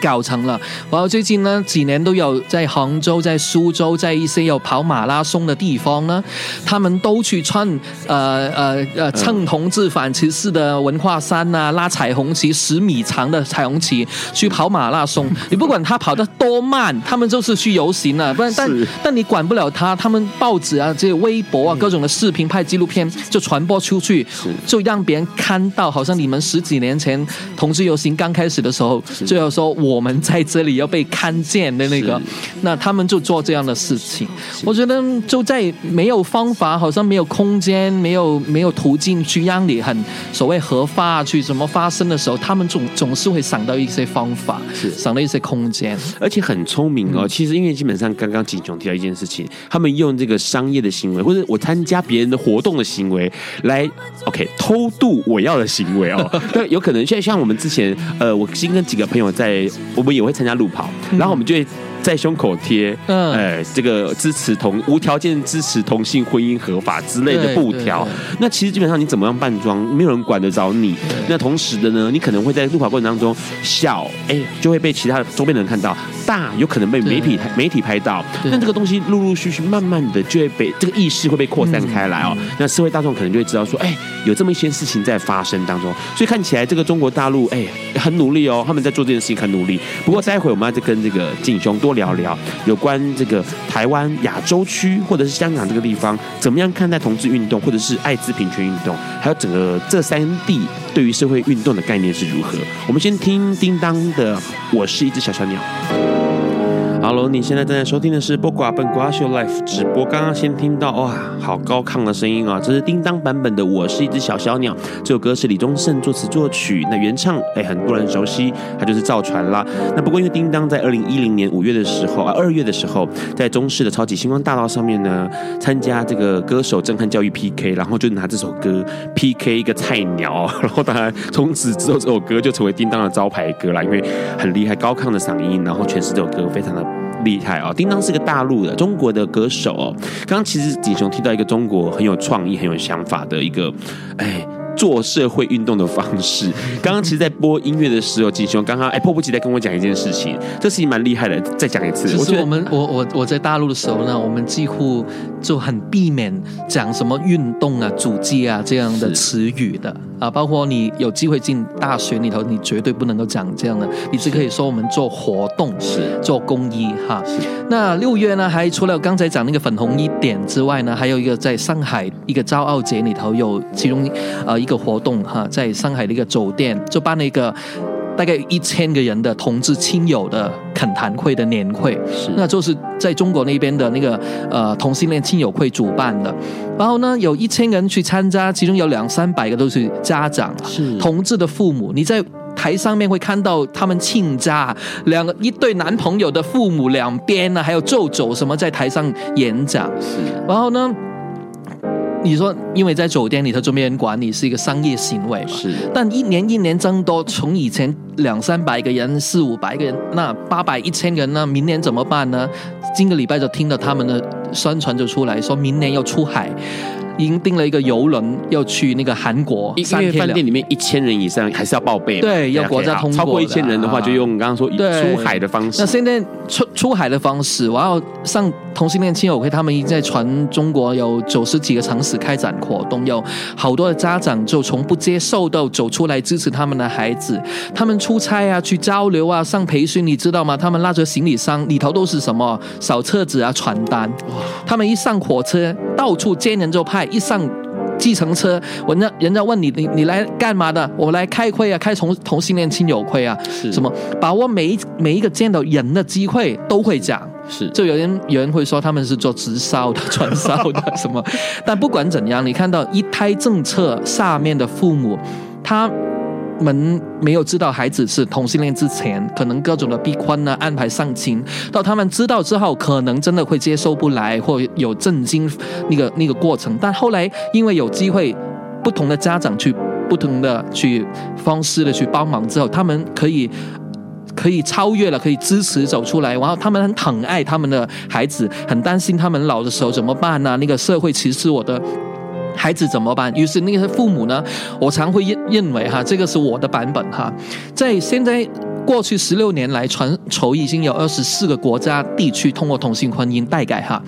搞成了。然后最近呢，几年都有在杭州、在苏州、在一些有跑马拉松的地方呢，他们都去穿呃呃呃蹭同志反歧视的文化衫呐、啊，拉彩虹旗十米长的彩虹旗去跑马拉松。你不管他跑得多慢，他们就是去游行了。不然，但但你管不了他，他们报纸啊、这些微博啊、各种的视频、拍纪录片就传播出去，就让别人看到，好像你们十几年前同志游行刚开始的时候，就要说我们在这里要被看见的那个，那他们就做这样的事情。我觉得就在没有方法，好像没有空间，没有没有途径去让你很所谓合法去怎么发生的时候，他们总总是会想到一些方法，是想到一些空间，而且很聪明哦。其实因为基本上刚刚景雄提到一件事情，他们用这个商业的行为，或者我参加别人的活动的行为来，OK 偷渡我要的行为哦。那有可能像像我们之前，呃，我新跟几个朋友在，我们也会参加路跑，然后我们就会。在胸口贴，嗯，哎，这个支持同无条件支持同性婚姻合法之类的布条。那其实基本上你怎么样扮装，没有人管得着你。那同时的呢，你可能会在路跑过程当中小，哎，就会被其他的周边的人看到；大，有可能被媒体媒体拍到。那这个东西陆陆续续、慢慢的就会被这个意识会被扩散开来哦。那社会大众可能就会知道说，哎，有这么一些事情在发生当中。所以看起来这个中国大陆，哎，很努力哦，他们在做这件事情很努力。不过待会我们要再跟这个景雄多。聊聊有关这个台湾亚洲区或者是香港这个地方，怎么样看待同志运动，或者是艾滋平权运动，还有整个这三地对于社会运动的概念是如何？我们先听叮当的《我是一只小小鸟》。Hello，你现在正在收听的是《播瓜笨瓜秀》Life 直播。刚刚先听到哇，好高亢的声音啊！这是叮当版本的《我是一只小小鸟》。这首歌是李宗盛作词作曲，那原唱哎，很多人熟悉，他就是赵传啦。那不过因为叮当在二零一零年五月的时候啊，二月的时候，在中视的超级星光大道上面呢，参加这个歌手震撼教育 PK，然后就拿这首歌 PK 一个菜鸟，然后当然从此之后这首歌就成为叮当的招牌歌啦，因为很厉害高亢的嗓音，然后诠释这首歌非常的。厉害哦！叮当是个大陆的中国的歌手哦。刚刚其实锦雄提到一个中国很有创意、很有想法的一个，哎。做社会运动的方式。刚刚其实，在播音乐的时候，景雄刚刚哎迫不及待跟我讲一件事情，这事情蛮厉害的。再讲一次，其实我们我我我在大陆的时候呢，我们几乎就很避免讲什么运动啊、组织啊这样的词语的啊。包括你有机会进大学里头，你绝对不能够讲这样的，你只可以说我们做活动是做公益哈。那六月呢，还除了刚才讲那个粉红一点之外呢，还有一个在上海一个骄傲节里头有其中呃。一个活动哈，在上海的一个酒店就办了一个大概一千个人的同志亲友的恳谈会的年会，是那就是在中国那边的那个呃同性恋亲友会主办的。然后呢，有一千人去参加，其中有两三百个都是家长，是同志的父母。你在台上面会看到他们亲家两个一对男朋友的父母两边呢，还有舅舅什么在台上演讲，是然后呢。你说，因为在酒店里头就没人管你，是一个商业行为嘛？是。但一年一年增多，从以前两三百个人、四五百个人，那八百、一千个人呢？明年怎么办呢？今个礼拜就听到他们的宣传就出来说，明年要出海。已经订了一个游轮要去那个韩国，因为饭店里面一千人以上还是要报备。对，要国家通过。超过一千人的话，就用刚刚说出海的方式。那现在出出海的方式，我要上同性恋亲友会，他们已经在全中国有九十几个城市开展活动，有好多的家长就从不接受到走出来支持他们的孩子。他们出差啊，去交流啊，上培训，你知道吗？他们拉着行李箱，里头都是什么小册子啊、传单。他们一上火车，到处见人就派。一上计程车，人家人家问你，你你来干嘛的？我来开会啊，开同同性恋亲友会啊，什么？把握每一每一个见到人的机会都会讲，是就有人有人会说他们是做直销的、传销的什么？但不管怎样，你看到一胎政策下面的父母，他。们没有知道孩子是同性恋之前，可能各种的逼婚呢，安排上亲，到他们知道之后，可能真的会接受不来，或有震惊那个那个过程。但后来因为有机会，不同的家长去不同的去方式的去帮忙之后，他们可以可以超越了，可以支持走出来。然后他们很疼爱他们的孩子，很担心他们老的时候怎么办呢、啊？那个社会歧视我的。孩子怎么办？于是那些父母呢，我常会认认为哈，这个是我的版本哈，在现在过去十六年来，全球已经有二十四个国家地区通过同性婚姻代改哈。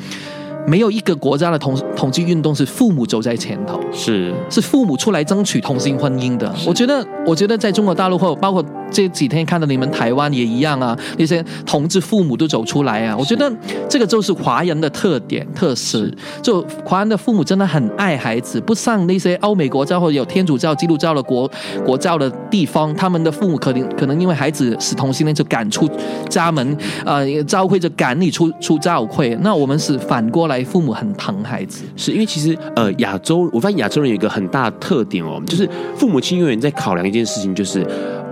没有一个国家的同同性运动是父母走在前头，是是父母出来争取同性婚姻的。我觉得，我觉得在中国大陆或包括这几天看到你们台湾也一样啊，那些同志父母都走出来啊。我觉得这个就是华人的特点特色，就华人的父母真的很爱孩子，不像那些欧美国家或者有天主教、基督教的国国教的地方，他们的父母可能可能因为孩子是同性恋就赶出家门，呃，教会就赶你出出教会。那我们是反过来。父母很疼孩子，是因为其实呃，亚洲我发现亚洲人有一个很大的特点哦，就是父母亲永远在考量一件事情，就是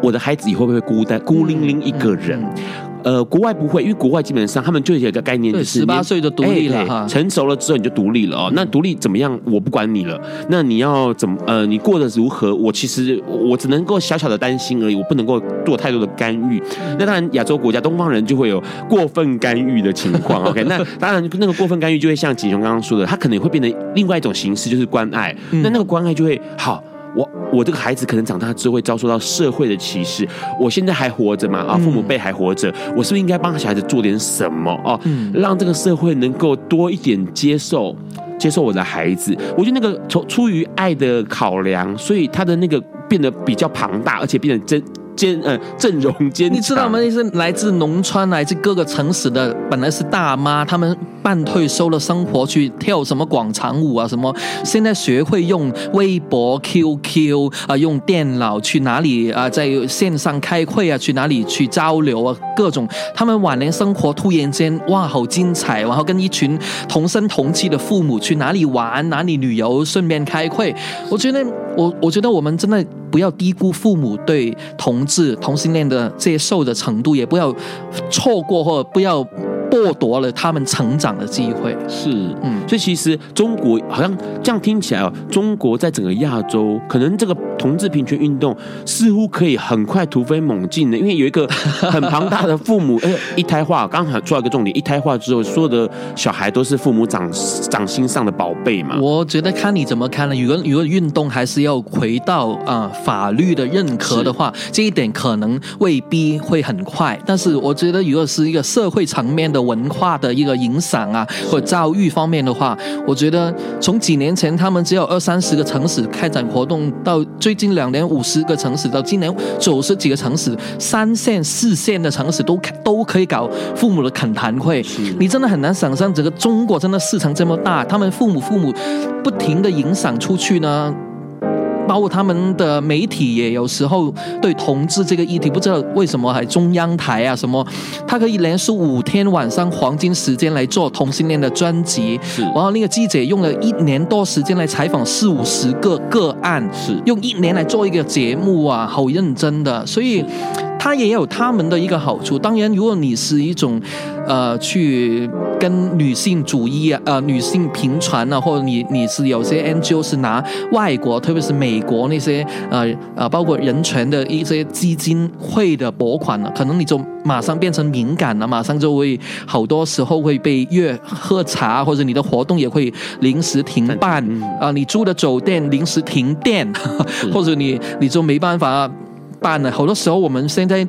我的孩子以后会不会孤单、孤零零一个人。呃，国外不会，因为国外基本上他们就有一个概念，就是十八岁就独立了哈，成熟了之后你就独立了哦。那独立怎么样，我不管你了。那你要怎么呃，你过得如何，我其实我只能够小小的担心而已，我不能够做太多的干预。那当然，亚洲国家东方人就会有过分干预的情况。OK，那当然那个过分干预就会像锦雄刚刚说的，他可能会变成另外一种形式，就是关爱。那那个关爱就会好。我我这个孩子可能长大之后会遭受到社会的歧视，我现在还活着嘛？啊，父母辈还活着，我是不是应该帮小孩子做点什么哦？让这个社会能够多一点接受接受我的孩子。我觉得那个从出于爱的考量，所以他的那个变得比较庞大，而且变得真。坚呃 阵容坚，你知道吗？那些来自农村、来自各个城市的，本来是大妈，他们半退休的生活去跳什么广场舞啊，什么现在学会用微博、QQ 啊，用电脑去哪里啊，在线上开会啊，去哪里去交流啊，各种他们晚年生活突然间哇，好精彩！然后跟一群同声同气的父母去哪里玩、哪里旅游，顺便开会。我觉得，我我觉得我们真的。不要低估父母对同志同性恋的接受的程度，也不要错过或不要。剥夺了他们成长的机会，是，嗯，所以其实中国好像这样听起来哦，中国在整个亚洲，可能这个同志平权运动似乎可以很快突飞猛进的，因为有一个 很庞大的父母，哎，一胎化，刚好出来一个重点，一胎化之后，所有的小孩都是父母掌掌心上的宝贝嘛。我觉得看你怎么看了，如果如果运动还是要回到啊、呃、法律的认可的话，这一点可能未必会很快，但是我觉得如果是一个社会层面的。文化的一个影响啊，或者教育方面的话，我觉得从几年前他们只有二三十个城市开展活动，到最近两年五十个城市，到今年九十几个城市，三线、四线的城市都都可以搞父母的恳谈会。你真的很难想象，整个中国真的市场这么大，他们父母父母不停的影响出去呢。包括他们的媒体也有时候对同志这个议题，不知道为什么还中央台啊什么，他可以连续五天晚上黄金时间来做同性恋的专辑，是，然后那个记者用了一年多时间来采访四五十个个案，是，用一年来做一个节目啊，好认真的，所以。他也有他们的一个好处。当然，如果你是一种，呃，去跟女性主义啊，呃，女性平权啊，或者你你是有些 NGO 是拿外国，特别是美国那些，呃呃，包括人权的一些基金会的拨款呢，可能你就马上变成敏感了，马上就会好多时候会被约喝茶，或者你的活动也会临时停办啊，呃，你住的酒店临时停电，或者 你你就没办法。办了，好多时候我们现在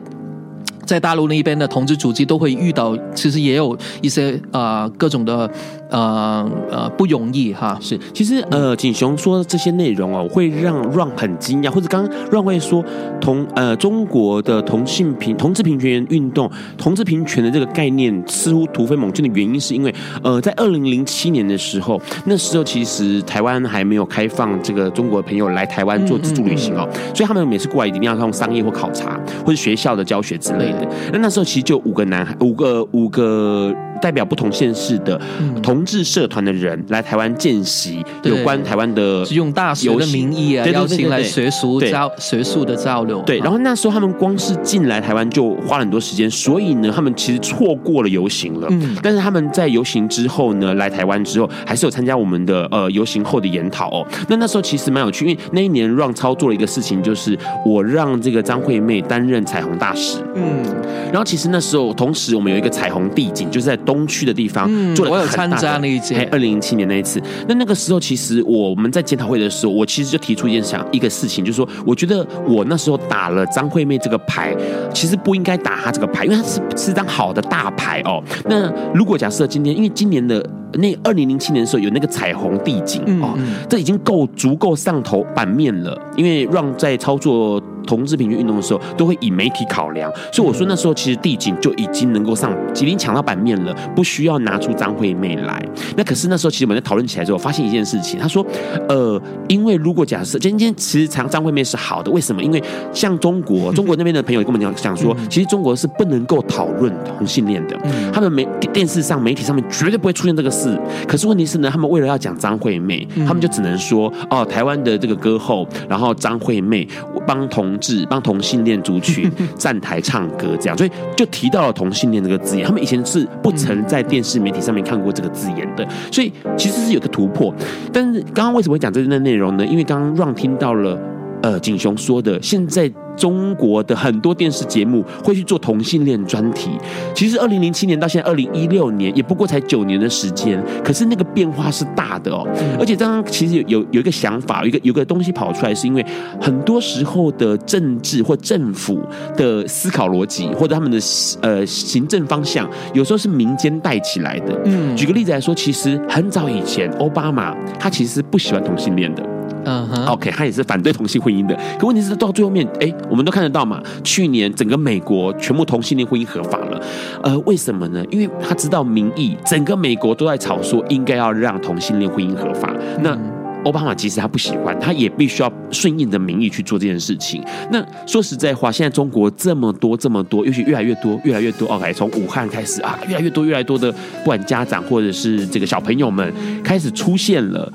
在大陆那边的同志组织都会遇到，其实也有一些啊、呃、各种的。呃呃，不容易哈。是，其实呃，锦雄说的这些内容哦，会让 Ron 很惊讶，或者刚刚 Ron 会说同呃中国的同性平同志平权运动、同志平权的这个概念似乎突飞猛进的原因，是因为呃，在二零零七年的时候，那时候其实台湾还没有开放这个中国的朋友来台湾做自助旅行哦，所以他们每次过来一定要用商业或考察，或者学校的教学之类的。那那时候其实就五个男孩，五个五个。代表不同县市的同志社团的人来台湾见习，有关台湾的用大学的名义啊，邀请来学术交学术的交流。对，然后那时候他们光是进来台湾就花了很多时间，所以呢，他们其实错过了游行了。嗯，但是他们在游行之后呢，来台湾之后，还是有参加我们的呃游行后的研讨哦。那那时候其实蛮有趣，因为那一年 Ron 操作了一个事情，就是我让这个张惠妹担任彩虹大使。嗯，然后其实那时候同时我们有一个彩虹地景，就是在东。东区的地方，嗯，做了我有参加那一届，二零零七年那一次。那那个时候，其实我们在检讨会的时候，我其实就提出一件想一个事情，就是说，我觉得我那时候打了张惠妹这个牌，其实不应该打她这个牌，因为她是是张好的大牌哦。那如果假设今天，因为今年的那二零零七年的时候有那个彩虹地景哦，这已经够足够上头版面了，因为让在操作。同志平权运动的时候，都会以媒体考量，所以我说那时候其实地景就已经能够上，吉林抢到版面了，不需要拿出张惠妹来。那可是那时候其实我们在讨论起来之后，发现一件事情，他说，呃，因为如果假设今天其实张张惠妹是好的，为什么？因为像中国，中国那边的朋友跟我们讲讲说，其实中国是不能够讨论同性恋的，他们媒电视上媒体上面绝对不会出现这个事。可是问题是呢，他们为了要讲张惠妹，他们就只能说哦，台湾的这个歌后，然后张惠妹帮同。同志帮同性恋族群 站台唱歌，这样，所以就提到了同性恋这个字眼。他们以前是不曾在电视媒体上面看过这个字眼的，所以其实是有个突破。但是刚刚为什么会讲这段内容呢？因为刚刚让听到了。呃，景雄说的，现在中国的很多电视节目会去做同性恋专题。其实，二零零七年到现在二零一六年，也不过才九年的时间，可是那个变化是大的哦。而且刚刚其实有有有一个想法，有一个有个东西跑出来，是因为很多时候的政治或政府的思考逻辑，或者他们的呃行政方向，有时候是民间带起来的。嗯，举个例子来说，其实很早以前，奥巴马他其实是不喜欢同性恋的。嗯哼，OK，他也是反对同性婚姻的。可问题是到最后面，哎，我们都看得到嘛。去年整个美国全部同性恋婚姻合法了，呃，为什么呢？因为他知道民意，整个美国都在吵说应该要让同性恋婚姻合法。那奥巴马其实他不喜欢，他也必须要顺应着民意去做这件事情。那说实在话，现在中国这么多这么多，尤其越来越多越来越多，OK，从武汉开始啊，越来越多越来越多的，不管家长或者是这个小朋友们开始出现了。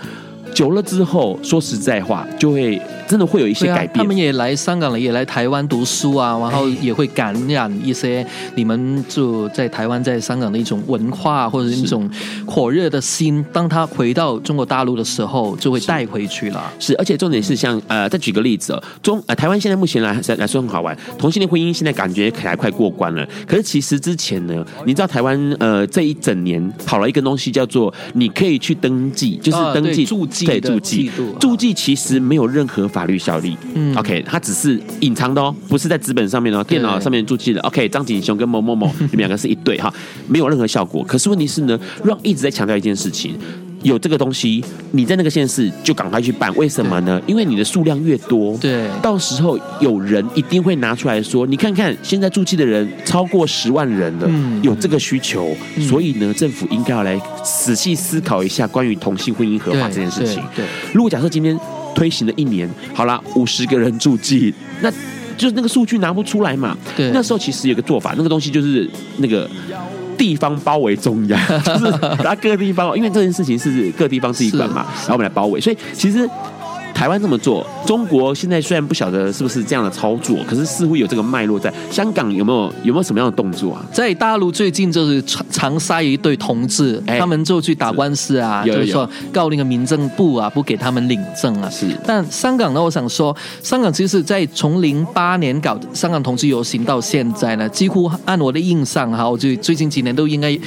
久了之后，说实在话，就会真的会有一些改变。他们也来香港了，也来台湾读书啊，然后也会感染一些你们就在台湾、在香港的一种文化或者一种火热的心。当他回到中国大陆的时候，就会带回去了。是，而且重点是像呃，再举个例子哦，中呃台湾现在目前来来说很好玩，同性恋婚姻现在感觉还快过关了。可是其实之前呢，你知道台湾呃这一整年跑了一个东西叫做你可以去登记，就是登记住记。对，注记，住记其实没有任何法律效力。嗯，OK，它只是隐藏的哦，不是在资本上面哦，电脑上面注记的。OK，张景雄跟某某某，你们两个是一对哈，没有任何效果。可是问题是呢，Ron 一直在强调一件事情。有这个东西，你在那个县市就赶快去办。为什么呢？因为你的数量越多，对，到时候有人一定会拿出来说：“你看看，现在注记的人超过十万人了，嗯、有这个需求，嗯、所以呢，政府应该要来仔细思考一下关于同性婚姻合法这件事情。”对，对，如果假设今天推行了一年，好啦，五十个人住记，那就是那个数据拿不出来嘛。对，那时候其实有个做法，那个东西就是那个。地方包围中央，就是把各地方，因为这件事情是各地方自己管嘛，然后我们来包围，所以其实。台湾这么做，中国现在虽然不晓得是不是这样的操作，可是似乎有这个脉络在。香港有没有有没有什么样的动作啊？在大陆最近就是长沙一对同志，他们就去打官司啊，就是说告那个民政部啊，不给他们领证啊。是。但香港呢，我想说，香港其实，在从零八年搞香港同志游行到现在呢，几乎按我的印象哈，我就最近几年都应该。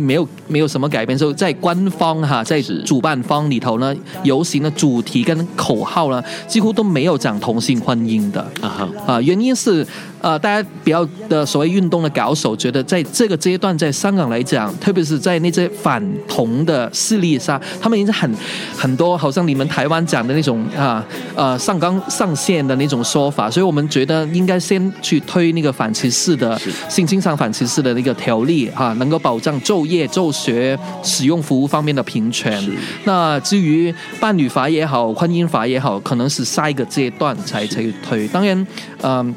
没有没有什么改变，所以在官方哈，在主办方里头呢，游行的主题跟口号呢，几乎都没有讲同性婚姻的啊啊，原因是。呃，大家比较的所谓运动的搞手觉得，在这个阶段，在香港来讲，特别是在那些反同的势力上，他们已经很很多，好像你们台湾讲的那种啊，呃，上纲上线的那种说法，所以我们觉得应该先去推那个反歧视的性倾向反歧视的那个条例哈、啊，能够保障就业、就学、使用服务方面的平权。那至于伴侣法也好，婚姻法也好，可能是下一个阶段才才推。当然，嗯、呃。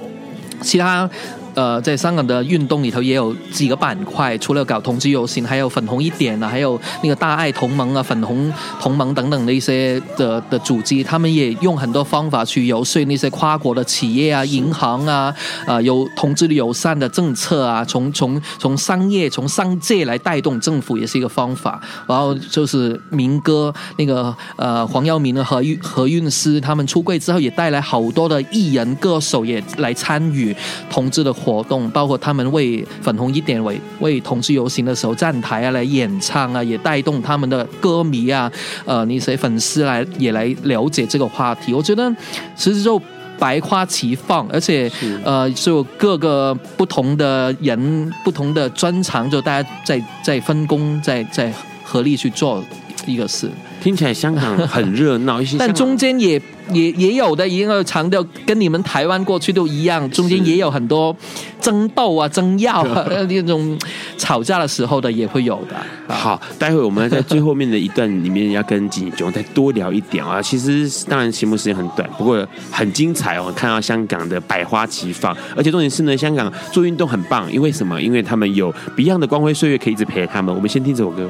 其他。呃，在香港的运动里头也有几个板块，除了搞同志游行，还有粉红一点啊，还有那个大爱同盟啊、粉红同盟等等的一些的的组织，他们也用很多方法去游说那些跨国的企业啊、银行啊，啊、呃，有同志友善的政策啊，从从从商业、从商界来带动政府也是一个方法。然后就是民歌那个呃黄耀明的何何韵诗，他们出柜之后也带来好多的艺人歌手也来参与同志的。活动，包括他们为粉红一点为为同志游行的时候站台啊，来演唱啊，也带动他们的歌迷啊，呃，那些粉丝来也来了解这个话题。我觉得其实就百花齐放，而且呃，就各个不同的人、不同的专长，就大家在在分工，在在合力去做一个事。听起来香港很热闹，一些但中间也也也有的，因为强调跟你们台湾过去都一样，中间也有很多争斗啊、争拗啊 那种吵架的时候的也会有的。好，待会我们在最后面的一段里面要跟锦琼再多聊一点啊。其实当然节目时间很短，不过很精彩哦。看到香港的百花齐放，而且重点是呢，香港做运动很棒，因为什么？因为他们有 Beyond 的光辉岁月可以一直陪着他们。我们先听这首歌。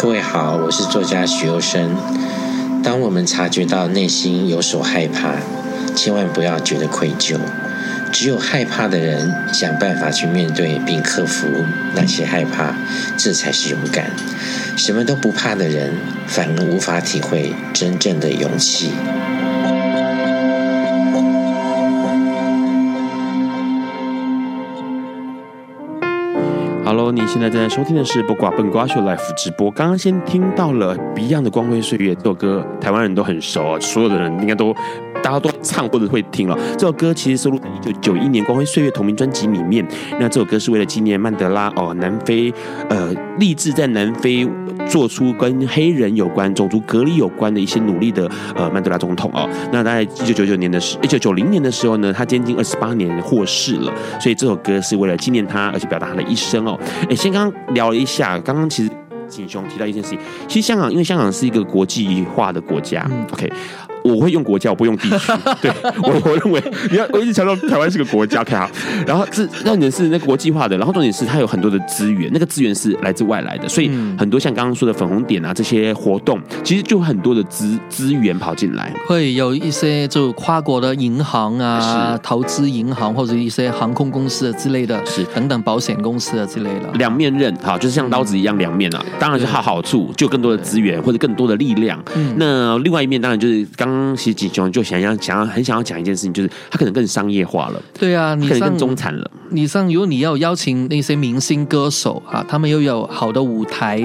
各位好，我是作家许优生。当我们察觉到内心有所害怕，千万不要觉得愧疚。只有害怕的人想办法去面对并克服那些害怕，这才是勇敢。什么都不怕的人，反而无法体会真正的勇气。你现在正在收听的是《不挂笨瓜秀》Life 直播。刚刚先听到了 Beyond 的《光辉岁月》这首歌，台湾人都很熟啊，所有的人应该都大家都唱或者会听了。这首歌其实收录在一九九一年《光辉岁月》同名专辑里面。那这首歌是为了纪念曼德拉哦，南非呃，立志在南非做出跟黑人有关、种族隔离有关的一些努力的呃曼德拉总统哦。那在一九九九年的时，一九九零年的时候呢，他监禁二十八年获释了。所以这首歌是为了纪念他，而且表达他的一生哦。哎，先刚刚聊了一下，刚刚其实锦雄提到一件事情，其实香港因为香港是一个国际化的国家，嗯，OK。我会用国家，我不用地区。对我，我认为你要我一直强调台湾是个国家，OK 好。然后是重点是那个国际化的，然后重点是它有很多的资源，那个资源是来自外来的，所以很多像刚刚说的粉红点啊这些活动，其实就很多的资资源跑进来，会有一些就跨国的银行啊、投资银行或者一些航空公司之类的，是等等保险公司啊之类的，两面刃，哈，就是像刀子一样两面啊。当然是好好处，就更多的资源或者更多的力量。那另外一面当然就是刚。刚其实锦琼就想要想要很想要讲一件事情，就是他可能更商业化了。对啊，你可能更中产了。你像如果你要邀请那些明星歌手啊，他们又有好的舞台、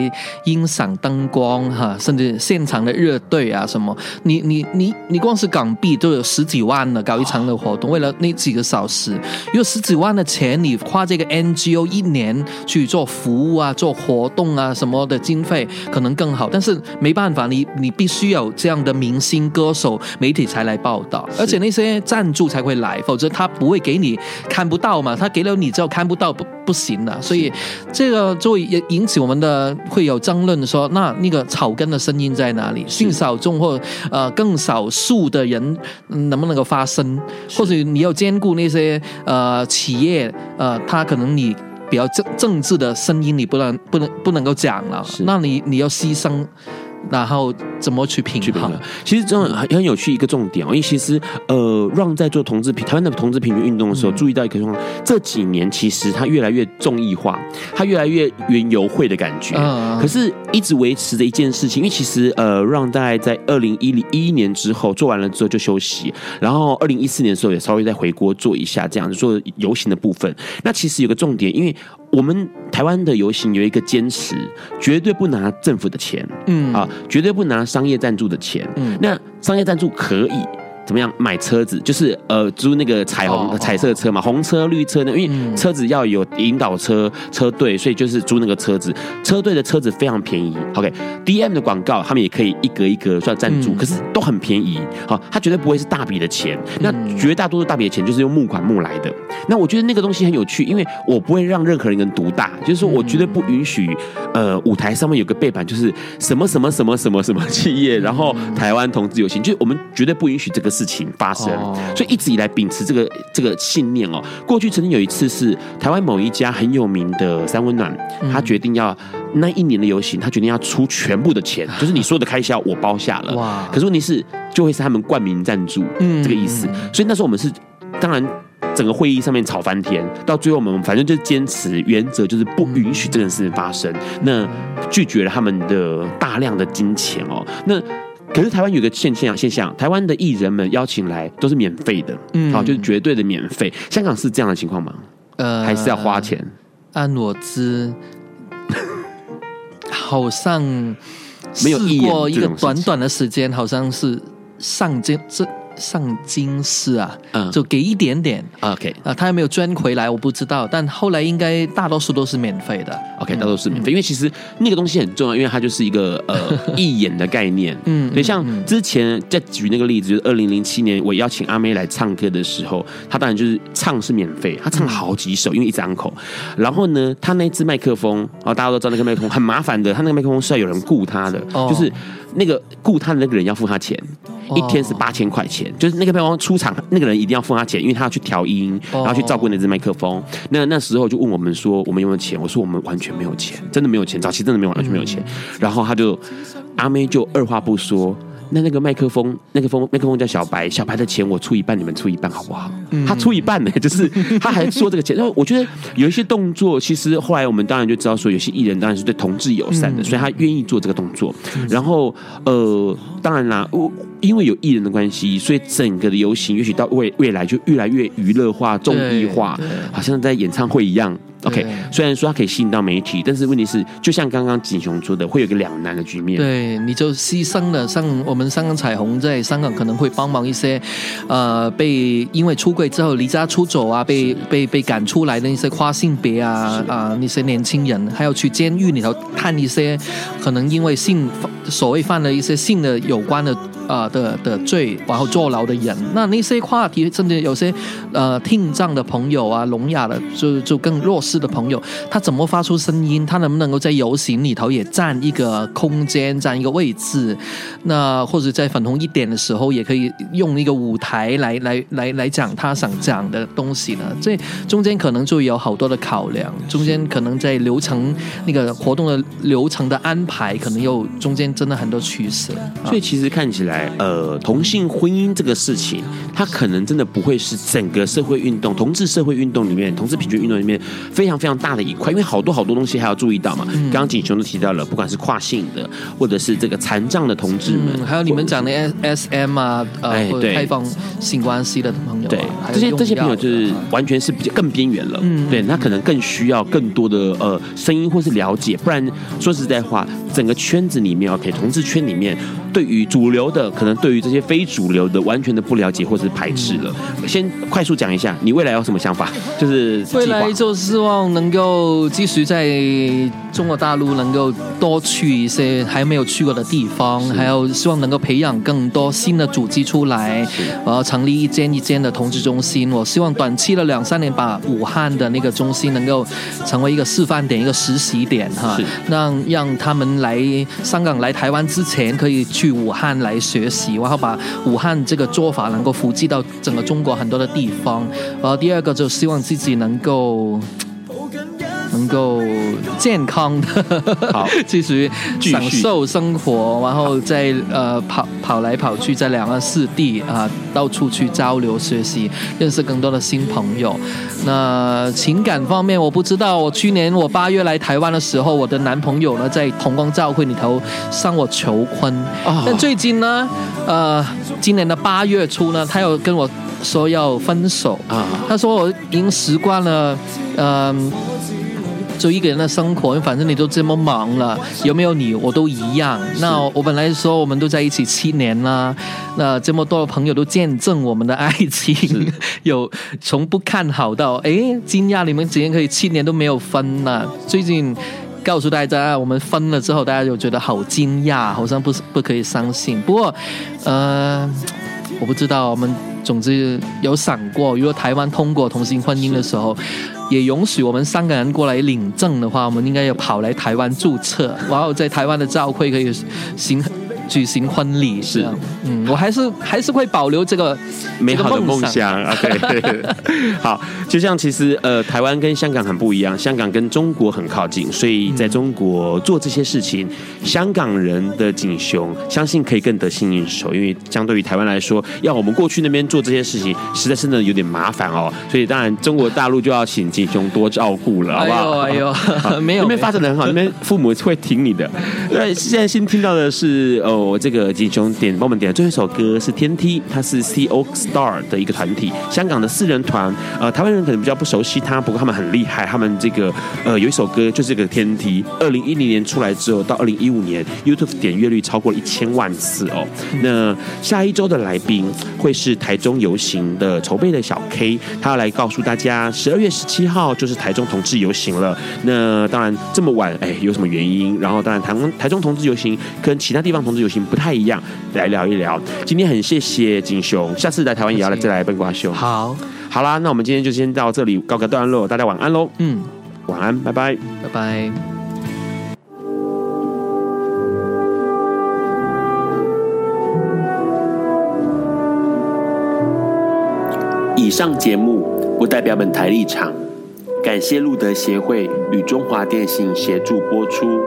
音响、灯光哈，甚至现场的乐队啊什么，你你你你光是港币都有十几万了，搞一场的活动，为了那几个小时，有十几万的钱，你花这个 NGO 一年去做服务啊、做活动啊什么的经费，可能更好。但是没办法，你你必须有这样的明星歌手。媒体才来报道，而且那些赞助才会来，否则他不会给你看不到嘛。他给了你之后看不到不不行的，所以这个就会引起我们的会有争论，说那那个草根的声音在哪里？性少众或呃更少数的人能不能够发声？或者你要兼顾那些呃企业呃，他可能你比较政政治的声音你不能不能不能够讲了，那你你要牺牲。然后怎么去平衡？其实这种很很有趣一个重点哦，因为其实呃，Ron 在做同志平台湾的同志平权运动的时候，嗯、注意到一个状况，这几年其实它越来越综艺化，它越来越园游会的感觉。嗯、可是一直维持着一件事情，因为其实呃，Ron 大概在二零一一年之后做完了之后就休息，然后二零一四年的时候也稍微再回国做一下这样子做游行的部分。那其实有个重点，因为。我们台湾的游行有一个坚持，绝对不拿政府的钱，嗯啊，绝对不拿商业赞助的钱，嗯，那商业赞助可以。怎么样买车子？就是呃租那个彩虹彩色车嘛，红车绿车呢？因为车子要有引导车车队，所以就是租那个车子。车队的车子非常便宜。OK，DM 的广告他们也可以一格一格算赞助，可是都很便宜。好，他绝对不会是大笔的钱。那绝大多数大笔的钱就是用募款募来的。那我觉得那个东西很有趣，因为我不会让任何人能独大，就是说我绝对不允许呃舞台上面有个背板，就是什么什么什么什么什么企业，然后台湾同志有行，就我们绝对不允许这个。事情发生，所以一直以来秉持这个这个信念哦。过去曾经有一次是台湾某一家很有名的三温暖，他决定要那一年的游行，他决定要出全部的钱，就是你所有的开销我包下了。哇！可是问题是，就会是他们冠名赞助，嗯这个意思。所以那时候我们是当然。整个会议上面吵翻天，到最后我们反正就是坚持原则，就是不允许这件事情发生。那拒绝了他们的大量的金钱哦。那可是台湾有个现象现象，台湾的艺人们邀请来都是免费的，嗯，好，就是绝对的免费。香港是这样的情况吗？呃，还是要花钱？按我知，好像 没有过一个短短的时间，好像是上街这。上金市啊，嗯，就给一点点，OK。啊，他有没有捐回来我不知道，但后来应该大多数都是免费的，OK，大多数是免费，因为其实那个东西很重要，因为它就是一个呃 义演的概念，嗯，所以像之前在举那个例子，就是二零零七年我邀请阿妹来唱歌的时候，她当然就是唱是免费，她唱了好几首，因为一张口，然后呢，她那支麦克风啊，大家都知道那个麦克风很麻烦的，她那个麦克风是要有人雇她的，就是那个雇他的那个人要付他钱。一天是八千块钱，就是那个麦克风出场，那个人一定要付他钱，因为他要去调音，然后去照顾那只麦克风。那那时候就问我们说，我们有没有钱？我说我们完全没有钱，真的没有钱，早期真的没有完全没有钱。然后他就阿妹就二话不说。那那个麦克风，那个风麦克风叫小白，小白的钱我出一半，你们出一半好不好？嗯、他出一半呢，就是他还说这个钱。然后我觉得有一些动作，其实后来我们当然就知道说，有些艺人当然是对同志友善的，嗯、所以他愿意做这个动作。然后呃，当然啦，我因为有艺人的关系，所以整个的游行也许到未未来就越来越娱乐化、综艺化，好像在演唱会一样。OK，虽然说它可以吸引到媒体，但是问题是，就像刚刚锦雄说的，会有一个两难的局面。对，你就牺牲了，像我们香港彩虹在香港可能会帮忙一些，呃，被因为出柜之后离家出走啊，被被被赶出来的那些跨性别啊啊、呃、那些年轻人，还要去监狱里头探一些可能因为性所谓犯了一些性的有关的。啊、的的罪，然后坐牢的人，那那些话题，甚至有些呃听障的朋友啊，聋哑的，就就更弱势的朋友，他怎么发出声音？他能不能够在游行里头也占一个空间，占一个位置？那或者在粉红一点的时候，也可以用一个舞台来来来来讲他想讲的东西呢？这中间可能就有好多的考量，中间可能在流程那个活动的流程的安排，可能有中间真的很多取舍。所以其实看起来。呃，同性婚姻这个事情，它可能真的不会是整个社会运动、同志社会运动里面、同志平权运动里面非常非常大的一块，因为好多好多东西还要注意到嘛。嗯刚刚锦雄都提到了，不管是跨性的，或者是这个残障的同志们，嗯、还有你们讲的 S S M 啊，呃，哎、对开放性关系的朋友、啊，对，这些这些朋友就是完全是比较更边缘了。嗯，对，他可能更需要更多的呃声音或是了解，不然说实在话，整个圈子里面，OK，同志圈里面对于主流的。可能对于这些非主流的完全的不了解或者是排斥了。先快速讲一下，你未来有什么想法？就是未来就希望能够继续在中国大陆能够多去一些还没有去过的地方，还有希望能够培养更多新的组织出来，然后成立一间一间的同志中心。我希望短期的两三年把武汉的那个中心能够成为一个示范点，一个实习点哈，让让他们来香港来台湾之前可以去武汉来学。习，然后把武汉这个做法能够复制到整个中国很多的地方。然后第二个就希望自己能够。能够健康的好 继续享受生活，然后再呃跑跑来跑去，在两岸四地啊到处去交流学习，认识更多的新朋友。那情感方面，我不知道。我去年我八月来台湾的时候，我的男朋友呢在同光教会里头向我求婚。但最近呢，呃，今年的八月初呢，他又跟我说要分手啊。他说我已经习惯了，嗯、呃。就一个人的生活，反正你都这么忙了，有没有你我都一样。那我本来说我们都在一起七年了，那这么多的朋友都见证我们的爱情，有从不看好到哎惊讶，你们竟然可以七年都没有分了。最近告诉大家我们分了之后，大家就觉得好惊讶，好像不是不可以相信。不过呃，我不知道，我们总之有想过，如果台湾通过同性婚姻的时候。也允许我们三个人过来领证的话，我们应该要跑来台湾注册，然后在台湾的教会可以行举行婚礼，是，嗯，我还是还是会保留这个美好的梦想。OK，，好，就像其实呃，台湾跟香港很不一样，香港跟中国很靠近，所以在中国做这些事情，嗯、香港人的锦雄相信可以更得心应手，因为相对于台湾来说，要我们过去那边做这些事情，实在是呢有点麻烦哦，所以当然中国大陆就要请锦雄多照顾了，好不好？哎呦，哎呦，没有，那边发展的很好，那边父母会挺你的。那现在新听到的是哦，我这个景雄点帮我们点的最后一首歌是《天梯》，它是 C O Star 的一个团体，香港的四人团。呃，台湾人可能比较不熟悉他，不过他们很厉害。他们这个呃有一首歌就是这个《天梯》，二零一零年出来之后，到二零一五年 YouTube 点阅率超过了一千万次哦。那下一周的来宾会是台中游行的筹备的小 K，他要来告诉大家，十二月十七号就是台中同志游行了。那当然这么晚，哎，有什么原因？然后当然台湾台中同志游行跟其他地方同志游行不太一样，来聊一聊。今天很谢谢景雄，下次来台湾也要来再来笨瓜秀。好，好啦，那我们今天就先到这里告个段落，大家晚安喽。嗯，晚安，拜拜，拜拜。以上节目不代表本台立场，感谢路德协会与中华电信协助播出。